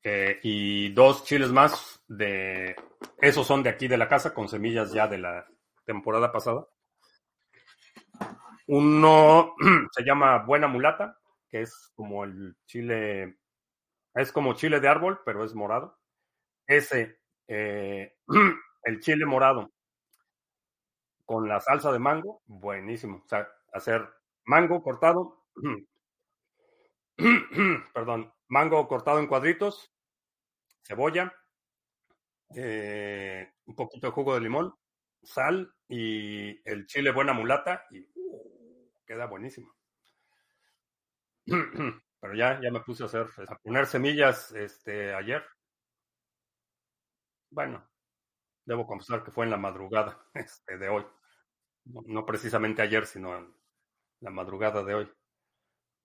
Eh, y dos chiles más de... Esos son de aquí de la casa, con semillas ya de la temporada pasada. Uno se llama Buena Mulata, que es como el chile, es como chile de árbol, pero es morado. Ese, eh, el chile morado con la salsa de mango, buenísimo. O sea, hacer mango cortado, perdón, mango cortado en cuadritos, cebolla, eh, un poquito de jugo de limón, sal y el chile buena mulata y uh, queda buenísimo. Pero ya, ya me puse a hacer, a poner semillas este, ayer. Bueno, debo confesar que fue en la madrugada este, de hoy. No, precisamente ayer, sino en la madrugada de hoy.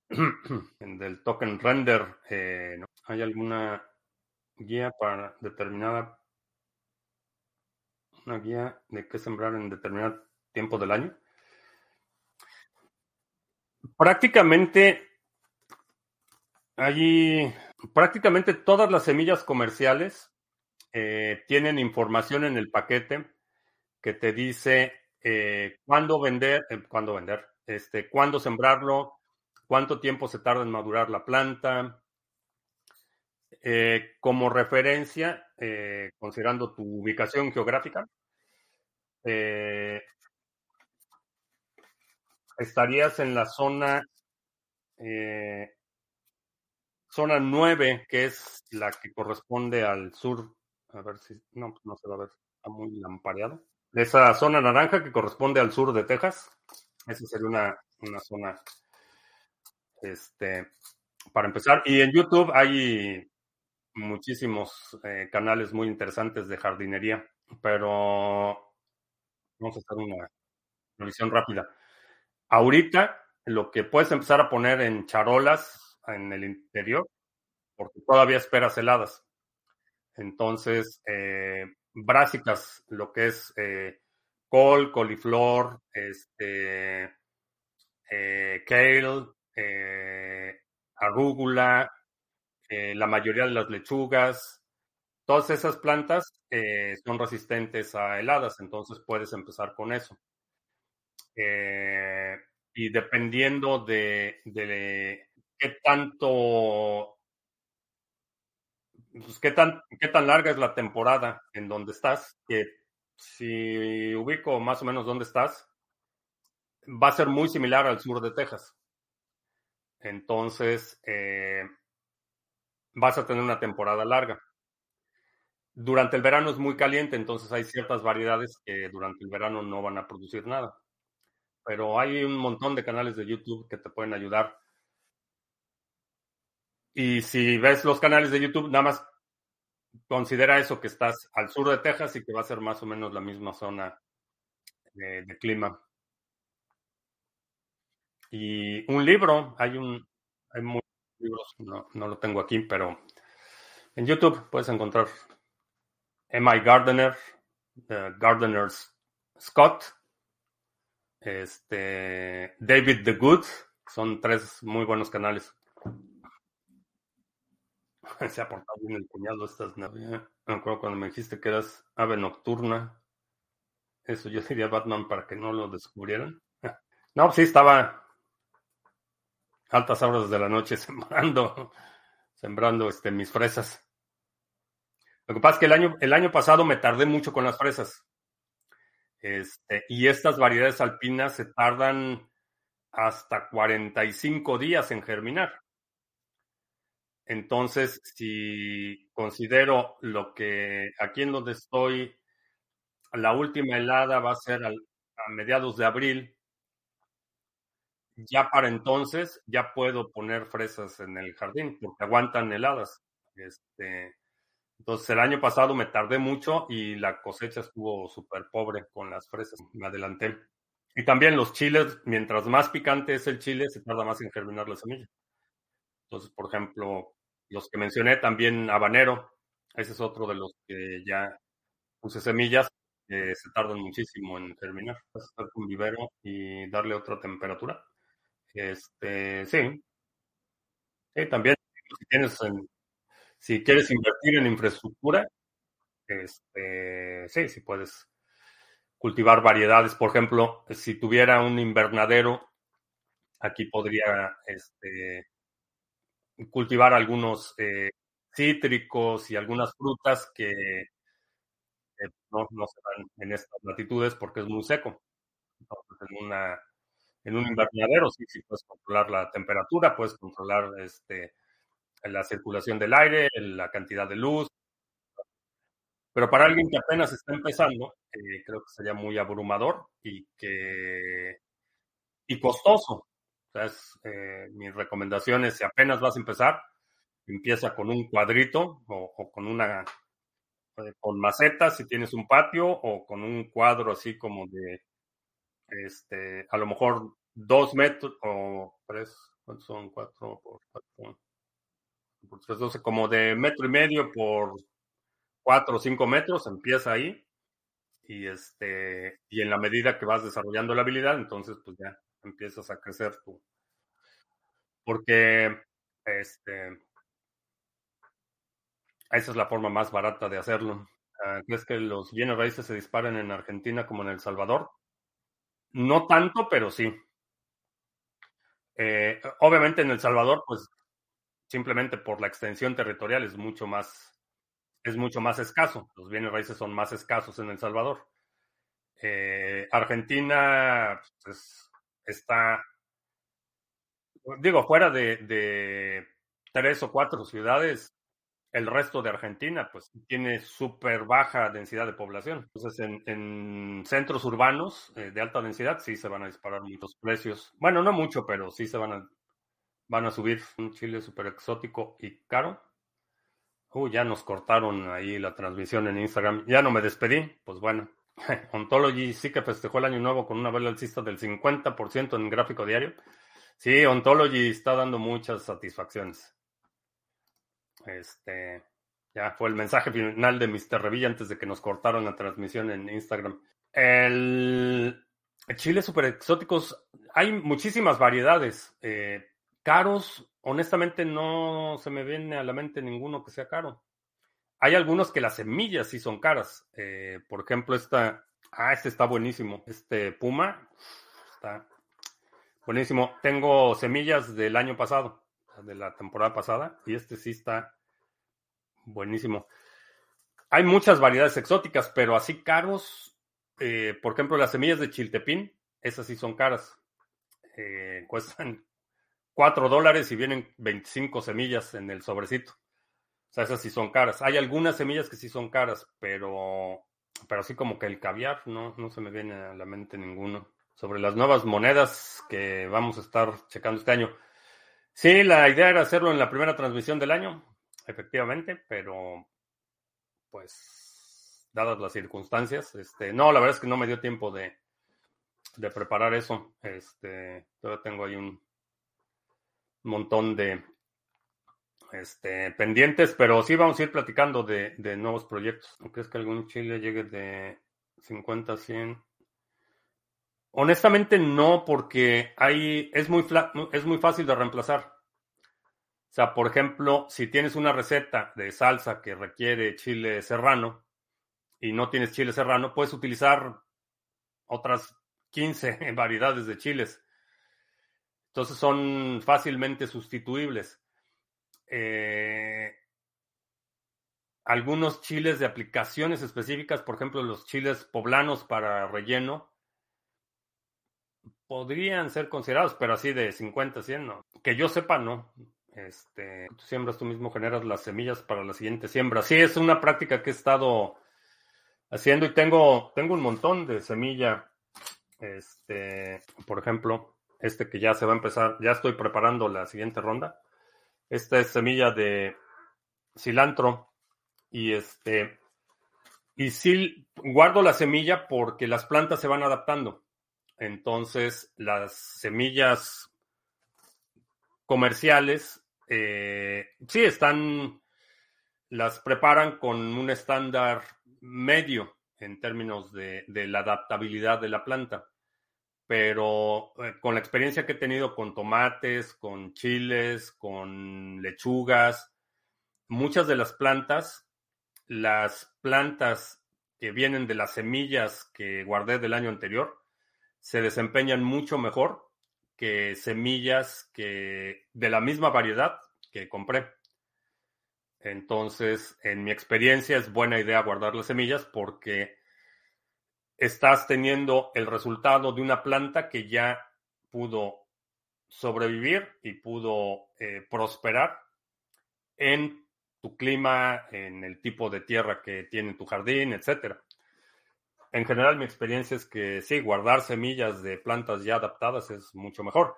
del token render, eh, ¿hay alguna guía para determinada una guía de qué sembrar en determinado tiempo del año. Prácticamente allí prácticamente todas las semillas comerciales eh, tienen información en el paquete que te dice eh, cuándo vender, eh, cuándo vender, este, cuándo sembrarlo, cuánto tiempo se tarda en madurar la planta, eh, como referencia, eh, considerando tu ubicación geográfica, estarías en la zona, zona 9, que es la que corresponde al sur. A ver si, no, no se va a ver, está muy lampareado. Esa zona naranja que corresponde al sur de Texas, esa sería una, una zona, este, para empezar. Y en YouTube hay muchísimos eh, canales muy interesantes de jardinería, pero vamos a hacer una revisión rápida. Ahorita lo que puedes empezar a poner en charolas en el interior, porque todavía esperas heladas. Entonces, eh, brásicas, lo que es eh, col, coliflor, este, eh, kale, arúgula, eh, la mayoría de las lechugas, todas esas plantas son resistentes a heladas, entonces puedes empezar con eso. Y dependiendo de, qué tanto, pues, qué, tan, qué tan larga es la temporada en donde estás, que si ubico más o menos dónde estás, va a ser muy similar al sur de Texas. Entonces, vas a tener una temporada larga. Durante el verano es muy caliente, entonces hay ciertas variedades que durante el verano no van a producir nada. Pero hay un montón de canales de YouTube que te pueden ayudar. Y si ves los canales de YouTube, nada más considera eso, que estás al sur de Texas y que va a ser más o menos la misma zona de, de clima. Y un libro, hay un, hay muchos libros, no, no lo tengo aquí, pero en YouTube puedes encontrar M.I. Gardener, The Gardener's Scott, este, David the Good, son tres muy buenos canales. Se ha portado bien el cuñado estas navidades. Me acuerdo cuando me dijiste que eras ave nocturna. Eso yo diría Batman para que no lo descubrieran. No, sí, estaba altas horas de la noche sembrando, sembrando este, mis fresas. Lo que pasa es que el año, el año pasado me tardé mucho con las fresas. Este, y estas variedades alpinas se tardan hasta 45 días en germinar. Entonces, si considero lo que aquí en donde estoy, la última helada va a ser a mediados de abril, ya para entonces ya puedo poner fresas en el jardín porque aguantan heladas. Este, entonces el año pasado me tardé mucho y la cosecha estuvo súper pobre con las fresas. Me adelanté. Y también los chiles, mientras más picante es el chile, se tarda más en germinar la semilla. Entonces, por ejemplo, los que mencioné también habanero, ese es otro de los que ya puse semillas, que se tardan muchísimo en germinar. Vas a estar con vivero y darle otra temperatura. Este, sí. Sí, también si tienes en- si quieres invertir en infraestructura, este, sí, sí puedes cultivar variedades. Por ejemplo, si tuviera un invernadero, aquí podría este, cultivar algunos eh, cítricos y algunas frutas que eh, no, no se dan en estas latitudes porque es muy seco. En una en un invernadero sí, sí puedes controlar la temperatura, puedes controlar este, la circulación del aire, la cantidad de luz. Pero para alguien que apenas está empezando, eh, creo que sería muy abrumador y que y costoso. O sea, es, eh, mi recomendación es si apenas vas a empezar, empieza con un cuadrito o, o con una eh, con macetas si tienes un patio o con un cuadro así como de este a lo mejor dos metros o tres, ¿cuántos son? Cuatro por cuatro, por tres, doce, como de metro y medio por cuatro o cinco metros, empieza ahí. Y este, y en la medida que vas desarrollando la habilidad, entonces pues ya empiezas a crecer tú. Porque este, esa es la forma más barata de hacerlo. Uh, ¿Crees que los bienes raíces se disparan en Argentina como en El Salvador? No tanto, pero sí. Eh, obviamente en El Salvador, pues simplemente por la extensión territorial es mucho más, es mucho más escaso. Los bienes raíces son más escasos en El Salvador. Eh, Argentina pues, está, digo, fuera de, de, tres o cuatro ciudades, el resto de Argentina pues tiene súper baja densidad de población. Entonces en, en centros urbanos eh, de alta densidad sí se van a disparar muchos precios. Bueno, no mucho, pero sí se van a, van a subir. Un chile súper exótico y caro. Uh, ya nos cortaron ahí la transmisión en Instagram. Ya no me despedí. Pues bueno. Ontology sí que festejó el año nuevo con una vela alcista del 50% en gráfico diario. Sí, Ontology está dando muchas satisfacciones. Este, ya fue el mensaje final de Mr. Revilla antes de que nos cortaron la transmisión en Instagram. El, chile super exóticos, hay muchísimas variedades. Eh, caros, honestamente no se me viene a la mente ninguno que sea caro. Hay algunos que las semillas sí son caras. Eh, por ejemplo, esta, ah, este está buenísimo. Este Puma está buenísimo. Tengo semillas del año pasado de la temporada pasada y este sí está buenísimo. Hay muchas variedades exóticas, pero así caros, eh, por ejemplo, las semillas de chiltepín, esas sí son caras. Eh, cuestan 4 dólares y vienen 25 semillas en el sobrecito. O sea, esas sí son caras. Hay algunas semillas que sí son caras, pero, pero así como que el caviar, no, no se me viene a la mente ninguno. Sobre las nuevas monedas que vamos a estar checando este año. Sí, la idea era hacerlo en la primera transmisión del año, efectivamente, pero pues dadas las circunstancias, este, no, la verdad es que no me dio tiempo de, de preparar eso. Este, todavía tengo ahí un montón de este, pendientes, pero sí vamos a ir platicando de, nuevos proyectos. ¿Crees que algún chile llegue de 50 a 100? Honestamente no, porque hay, es, muy es muy fácil de reemplazar. O sea, por ejemplo, si tienes una receta de salsa que requiere chile serrano y no tienes chile serrano, puedes utilizar otras 15 variedades de chiles. Entonces son fácilmente sustituibles. Eh, algunos chiles de aplicaciones específicas, por ejemplo, los chiles poblanos para relleno, podrían ser considerados, pero así de 50, 100, no. Que yo sepa, no. Este, tú siembras tú mismo, generas las semillas para la siguiente siembra. Sí, es una práctica que he estado haciendo y tengo, tengo un montón de semilla. Este, por ejemplo, este que ya se va a empezar, ya estoy preparando la siguiente ronda. Esta es semilla de cilantro y este, y sí guardo la semilla porque las plantas se van adaptando. Entonces, las semillas comerciales, eh, sí, están, las preparan con un estándar medio en términos de, la adaptabilidad de la planta. Pero eh, con la experiencia que he tenido con tomates, con chiles, con lechugas, muchas de las plantas, las plantas que vienen de las semillas que guardé del año anterior, se desempeñan mucho mejor que semillas que de la misma variedad que compré. Entonces, en mi experiencia es buena idea guardar las semillas porque estás teniendo el resultado de una planta que ya pudo sobrevivir y pudo eh, prosperar en tu clima, en el tipo de tierra que tiene tu jardín, etcétera en general mi experiencia es que sí, guardar semillas de plantas ya adaptadas es mucho mejor.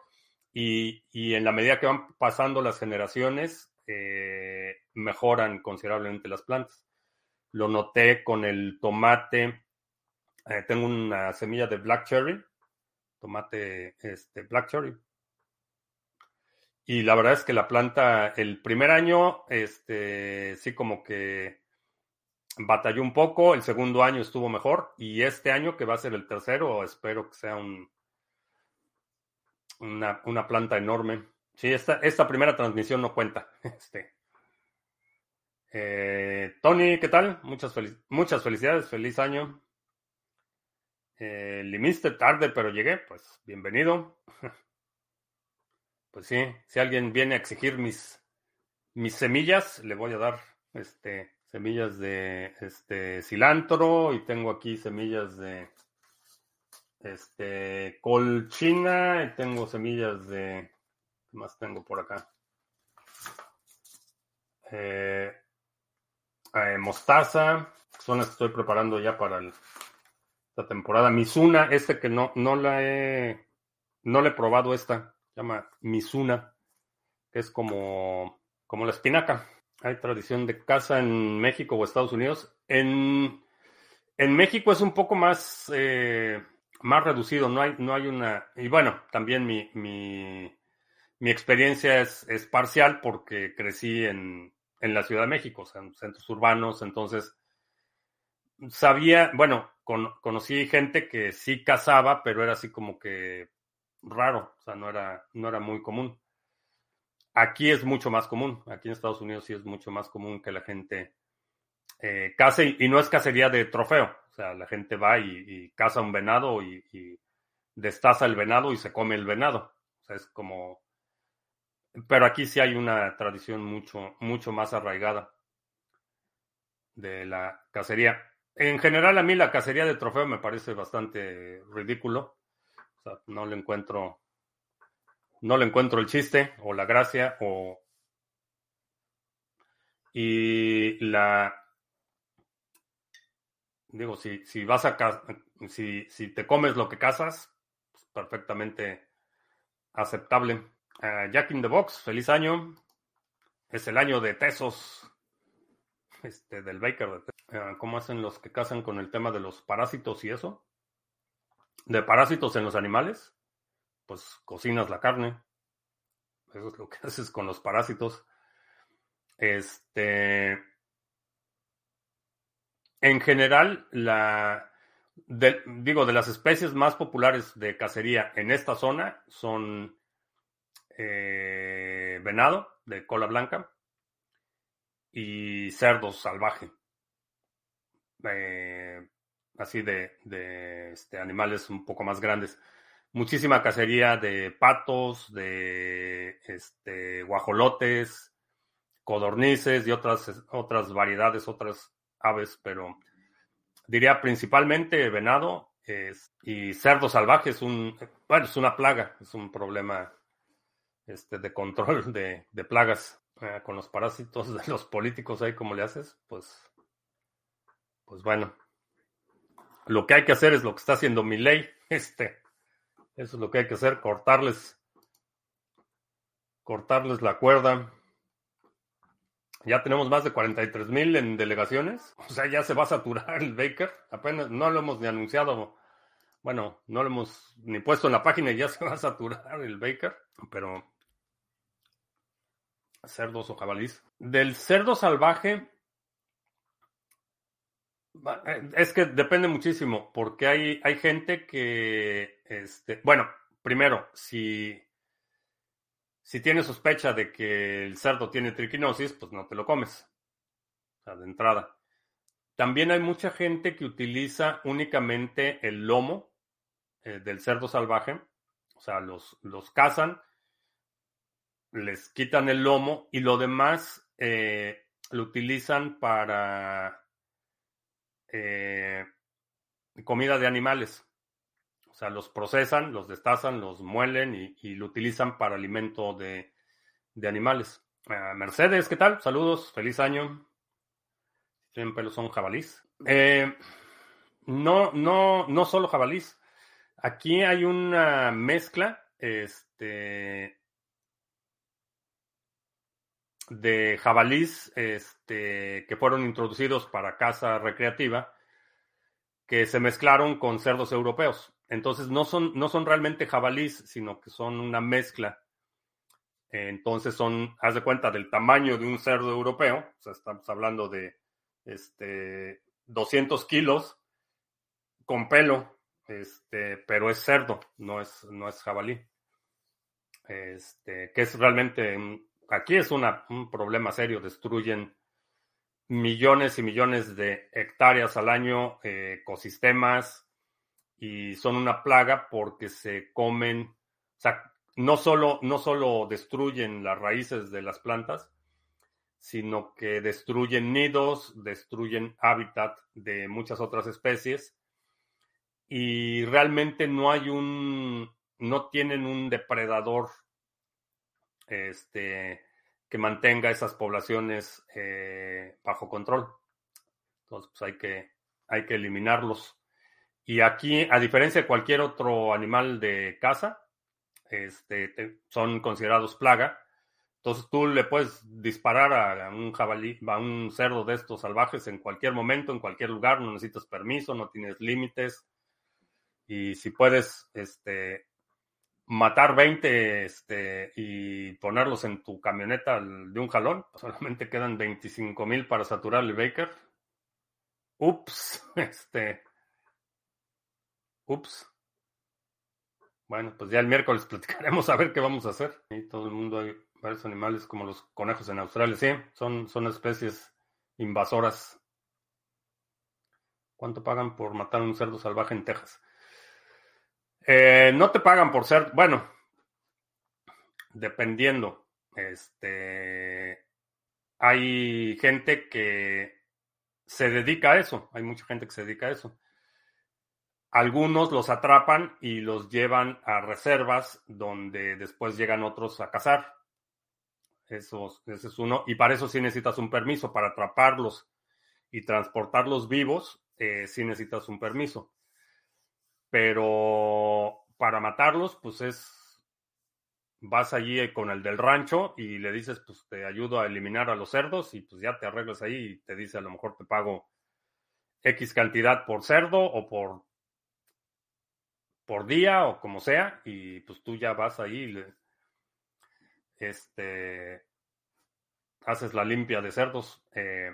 Y, en la medida que van pasando las generaciones, eh, mejoran considerablemente las plantas. Lo noté con el tomate. Eh, tengo una semilla de black cherry, tomate este, black cherry. Y la verdad es que la planta, el primer año, este, sí como que batalló un poco, el segundo año estuvo mejor y este año que va a ser el tercero, espero que sea un, una, planta enorme. Sí, esta, esta primera transmisión no cuenta. Este. Eh, Tony, ¿qué tal? Muchas, muchas felicidades, feliz año. Eh, limiste tarde, pero llegué, pues bienvenido. Pues sí, si alguien viene a exigir mis, mis semillas, le voy a dar este semillas de este cilantro y tengo aquí semillas de este colchina y tengo semillas de ¿qué más tengo por acá? Eh, eh, mostaza, son las que estoy preparando ya para la temporada. Misuna, este que no, no la he, no le he probado esta, se llama Misuna, que es como, como la espinaca. ¿Hay tradición de caza en México o Estados Unidos? En, en México es un poco más, eh, más reducido, no hay, no hay una... Y bueno, también mi, mi, mi experiencia es, es, parcial porque crecí en, en, la Ciudad de México, o sea, en centros urbanos, entonces sabía, bueno, conocí gente que sí cazaba, pero era así como que raro, o sea, no era, no era muy común. Aquí es mucho más común, aquí en Estados Unidos sí es mucho más común que la gente eh, case y, no es cacería de trofeo, o sea, la gente va y, caza un venado y, destaza el venado y se come el venado, o sea, es como... Pero aquí sí hay una tradición mucho, mucho más arraigada de la cacería. En general, a mí la cacería de trofeo me parece bastante ridículo. No le encuentro no le encuentro el chiste o la gracia o... Y la, digo, si, si vas a, si, si te comes lo que cazas, pues perfectamente aceptable. Uh, Jack in the Box, feliz año. Es el año de Tesos, este, del Baker. Uh, ¿Cómo hacen los que cazan con el tema de los parásitos y eso? De parásitos en los animales, pues cocinas la carne. Eso es lo que haces con los parásitos. Este. En general, la. digo, de las especies más populares de cacería en esta zona son eh, venado de cola blanca y cerdo salvaje. Eh, así de, de este, animales un poco más grandes. Muchísima cacería de patos, de este, guajolotes, codornices y otras, otras variedades, otras aves, pero diría principalmente venado y cerdo salvaje es un, bueno, es una plaga, es un problema este, de control de, de plagas eh, con los parásitos de los políticos ahí, como le haces? Pues, pues bueno, lo que hay que hacer es lo que está haciendo mi ley, este, eso es lo que hay que hacer, cortarles, cortarles la cuerda. Ya tenemos más de 43 mil en delegaciones. O sea, ya se va a saturar el Baker. Apenas no lo hemos ni anunciado. Bueno, no lo hemos ni puesto en la página y ya se va a saturar el Baker. Pero cerdos o jabalís. Del cerdo salvaje, es que depende muchísimo, porque hay, hay gente que, este, bueno, primero, si, si tienes sospecha de que el cerdo tiene triquinosis, pues no te lo comes, o sea, de entrada. También hay mucha gente que utiliza únicamente el lomo eh, del cerdo salvaje, o sea, los, los cazan les quitan el lomo y lo demás eh, lo utilizan para eh, comida de animales. O sea, los procesan, los destazan, los muelen y, lo utilizan para alimento de, animales. Ah, Mercedes, ¿qué tal? Saludos, feliz año. Tienen pelos, son jabalís. Eh, no, no, no solo jabalís. Aquí hay una mezcla, este, de jabalís este, que fueron introducidos para caza recreativa que se mezclaron con cerdos europeos. Entonces no son, no son realmente jabalís, sino que son una mezcla. Entonces son, haz de cuenta, del tamaño de un cerdo europeo. Estamos hablando de este, 200 kilos con pelo, este, pero es cerdo, no es, no es jabalí. Este, que es realmente aquí es un problema serio, destruyen millones y millones de hectáreas al año, eh, ecosistemas, y son una plaga porque se comen, o sea, no solo, no solo destruyen las raíces de las plantas, sino que destruyen nidos, destruyen hábitat de muchas otras especies y realmente no hay un, no tienen un depredador este, que mantenga esas poblaciones eh, bajo control. Entonces, pues hay que, hay que eliminarlos. Y aquí, a diferencia de cualquier otro animal de caza, este, son considerados plaga. Entonces tú le puedes disparar a un jabalí, a un cerdo de estos salvajes en cualquier momento, en cualquier lugar, no necesitas permiso, no tienes límites. Y si puedes este, matar 20 este, y ponerlos en tu camioneta de un jalón, solamente quedan 25 mil para saturar el Baker. Ups, este. Ups. Bueno, pues ya el miércoles platicaremos a ver qué vamos a hacer. Y todo el mundo hay varios animales como los conejos en Australia. Sí, son, son especies invasoras. ¿Cuánto pagan por matar un cerdo salvaje en Texas? Eh, no te pagan por ser, bueno, dependiendo. Este, hay gente que se dedica a eso, hay mucha gente que se dedica a eso. Algunos los atrapan y los llevan a reservas donde después llegan otros a cazar. Eso, ese es uno. Y para eso sí necesitas un permiso. Para atraparlos y transportarlos vivos, eh, sí necesitas un permiso. Pero para matarlos, pues es. Vas allí con el del rancho y le dices, pues te ayudo a eliminar a los cerdos y pues ya te arreglas ahí y te dice, a lo mejor te pago X cantidad por cerdo o por, por día o como sea, y pues tú ya vas ahí y le, este, haces la limpia de cerdos. Eh,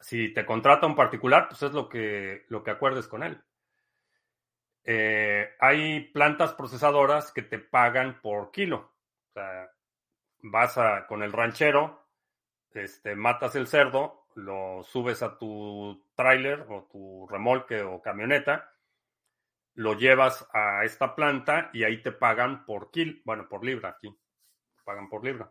si te contrata un particular, pues es lo que, lo que acuerdes con él. Eh, hay plantas procesadoras que te pagan por kilo. O sea, vas con el ranchero, este, matas el cerdo, lo subes a tu tráiler o tu remolque o camioneta, lo llevas a esta planta y ahí te pagan por kilo, bueno, por libra aquí pagan por libra.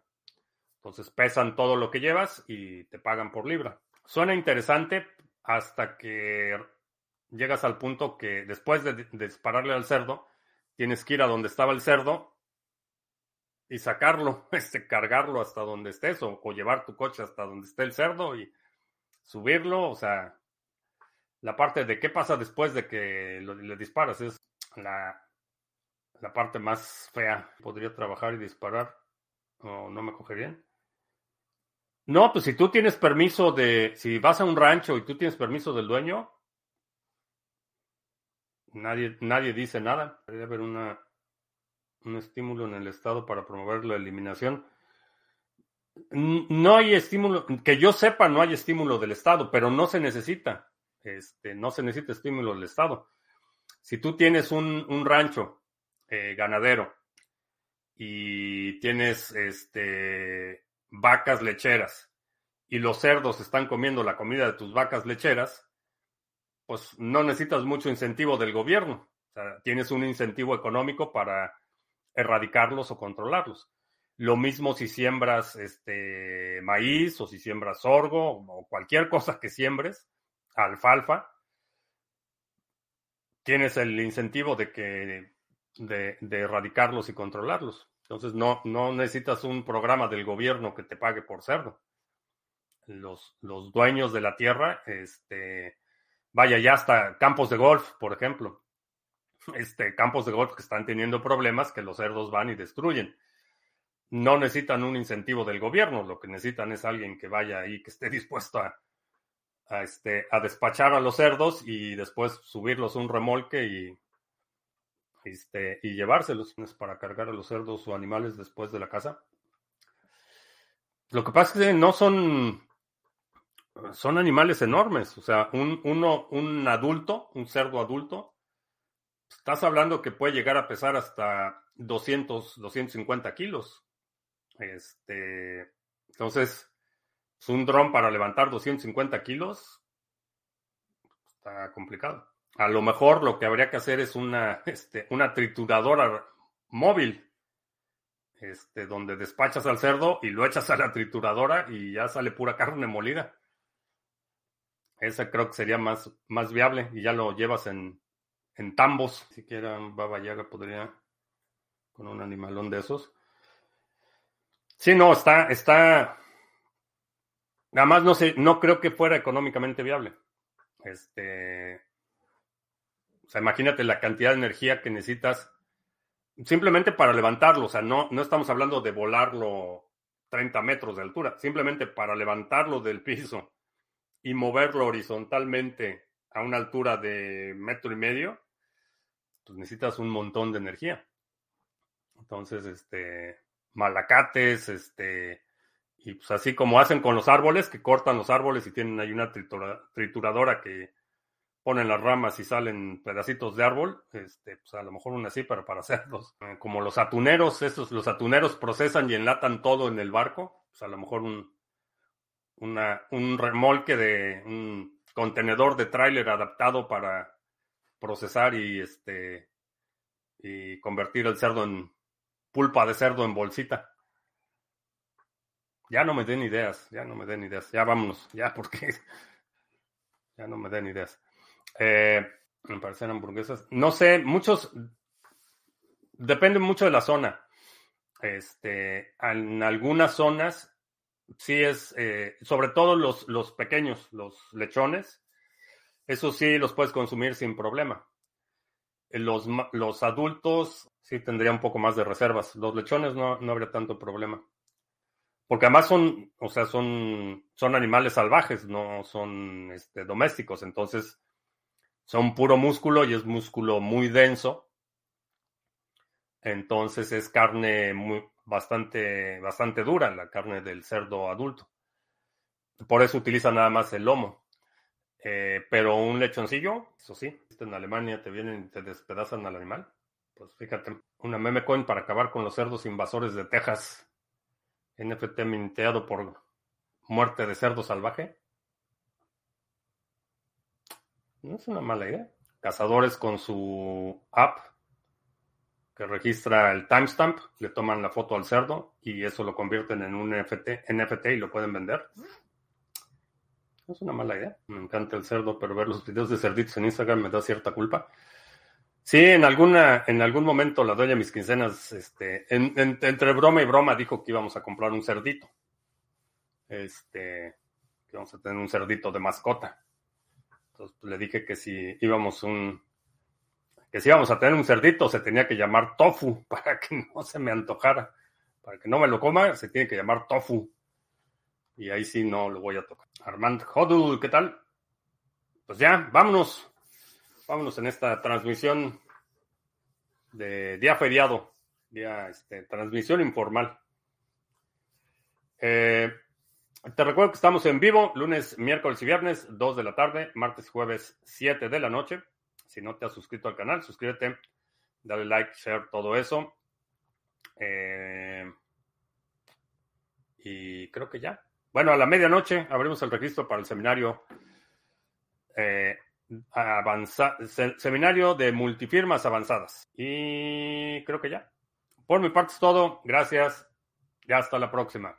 Entonces pesan todo lo que llevas y te pagan por libra. Suena interesante hasta que llegas al punto que después de, dispararle al cerdo, tienes que ir a donde estaba el cerdo y sacarlo, este, cargarlo hasta donde estés o, llevar tu coche hasta donde esté el cerdo y subirlo. O sea, la parte de qué pasa después de que le disparas es la, la parte más fea. Podría trabajar y disparar o no me cogerían. No, pues si tú tienes permiso de, si vas a un rancho y tú tienes permiso del dueño, nadie, nadie dice nada. Debería haber una, un estímulo en el Estado para promover la eliminación. No hay estímulo, que yo sepa, no hay estímulo del Estado, pero no se necesita. Este, no se necesita estímulo del Estado. Si tú tienes un, un rancho eh, ganadero y tienes este, vacas lecheras y los cerdos están comiendo la comida de tus vacas lecheras, pues no necesitas mucho incentivo del gobierno. Tienes un incentivo económico para erradicarlos o controlarlos. Lo mismo si siembras este maíz o si siembras sorgo o cualquier cosa que siembres, alfalfa, tienes el incentivo de que de, erradicarlos y controlarlos. Entonces no, no necesitas un programa del gobierno que te pague por cerdo. Los, los dueños de la tierra, este, vaya, ya hasta campos de golf, por ejemplo. Este, campos de golf que están teniendo problemas que los cerdos van y destruyen. No necesitan un incentivo del gobierno, lo que necesitan es alguien que vaya ahí, que esté dispuesto a, este, a despachar a los cerdos y después subirlos a un remolque y este, y llevárselos para cargar a los cerdos o animales después de la casa. Lo que pasa es que no son, son animales enormes. O sea, un, uno, un adulto, un cerdo adulto, estás hablando que puede llegar a pesar hasta 200, 250 kilos. Este, entonces, es un dron para levantar 250 kilos. Está complicado. A lo mejor lo que habría que hacer es una, este, una trituradora móvil, este, donde despachas al cerdo y lo echas a la trituradora y ya sale pura carne molida. Esa creo que sería más, más viable y ya lo llevas en, en tambos. Siquiera Baba Yaga podría con un animalón de esos. Sí, no, está, está. Nada más no sé, no creo que fuera económicamente viable. Este, o sea, imagínate la cantidad de energía que necesitas simplemente para levantarlo. O sea, no, no estamos hablando de volarlo 30 metros de altura, simplemente para levantarlo del piso y moverlo horizontalmente a una altura de metro y medio, pues necesitas un montón de energía. Entonces, este, malacates, este, y pues así como hacen con los árboles, que cortan los árboles y tienen ahí una trituradora que ponen las ramas y salen pedacitos de árbol, este, pues a lo mejor una así, pero para hacerlos. Eh, como los atuneros, estos, los atuneros procesan y enlatan todo en el barco, pues a lo mejor un, una, un remolque de un contenedor de tráiler adaptado para procesar y este y convertir el cerdo en pulpa de cerdo en bolsita. Ya no me den ideas, ya no me den ideas, ya vámonos, ya porque ya no me den ideas. Eh, me parecen hamburguesas. No sé, muchos. Depende mucho de la zona. Este, en algunas zonas sí es, eh, sobre todo los, los pequeños, los lechones, eso sí los puedes consumir sin problema. Los, los adultos sí tendría un poco más de reservas. Los lechones no, no habría tanto problema. Porque además son, o sea, son, son animales salvajes, no son este, domésticos. Entonces, son puro músculo y es músculo muy denso. Entonces es carne muy, bastante, bastante dura, la carne del cerdo adulto. Por eso utilizan nada más el lomo. Eh, pero un lechoncillo, eso sí, en Alemania te vienen y te despedazan al animal. Pues fíjate, una meme coin para acabar con los cerdos invasores de Texas. NFT minteado por muerte de cerdo salvaje. No es una mala idea. Cazadores con su app que registra el timestamp, le toman la foto al cerdo y eso lo convierten en un NFT, NFT y lo pueden vender. Es una mala idea. Me encanta el cerdo, pero ver los videos de cerditos en Instagram me da cierta culpa. Sí, en alguna, en algún momento la doña mis quincenas, este, entre broma y broma dijo que íbamos a comprar un cerdito. Este, que íbamos a tener un cerdito de mascota. Entonces pues, le dije que si íbamos un, que si íbamos a tener un cerdito se tenía que llamar tofu para que no se me antojara. Para que no me lo coma, se tiene que llamar tofu. Y ahí sí no lo voy a tocar. Armand Hodul, ¿qué tal? Pues ya, vámonos. Vámonos en esta transmisión de día feriado, día este, transmisión informal. Eh, te recuerdo que estamos en vivo lunes, miércoles y viernes, 2 de la tarde, martes y jueves, 7 de la noche. Si no te has suscrito al canal, suscríbete, dale like, share, todo eso. Eh, y creo que ya. Bueno, a la medianoche abrimos el registro para el seminario eh, seminario de multifirmas avanzadas. Y creo que ya. Por mi parte es todo. Gracias. Y hasta la próxima.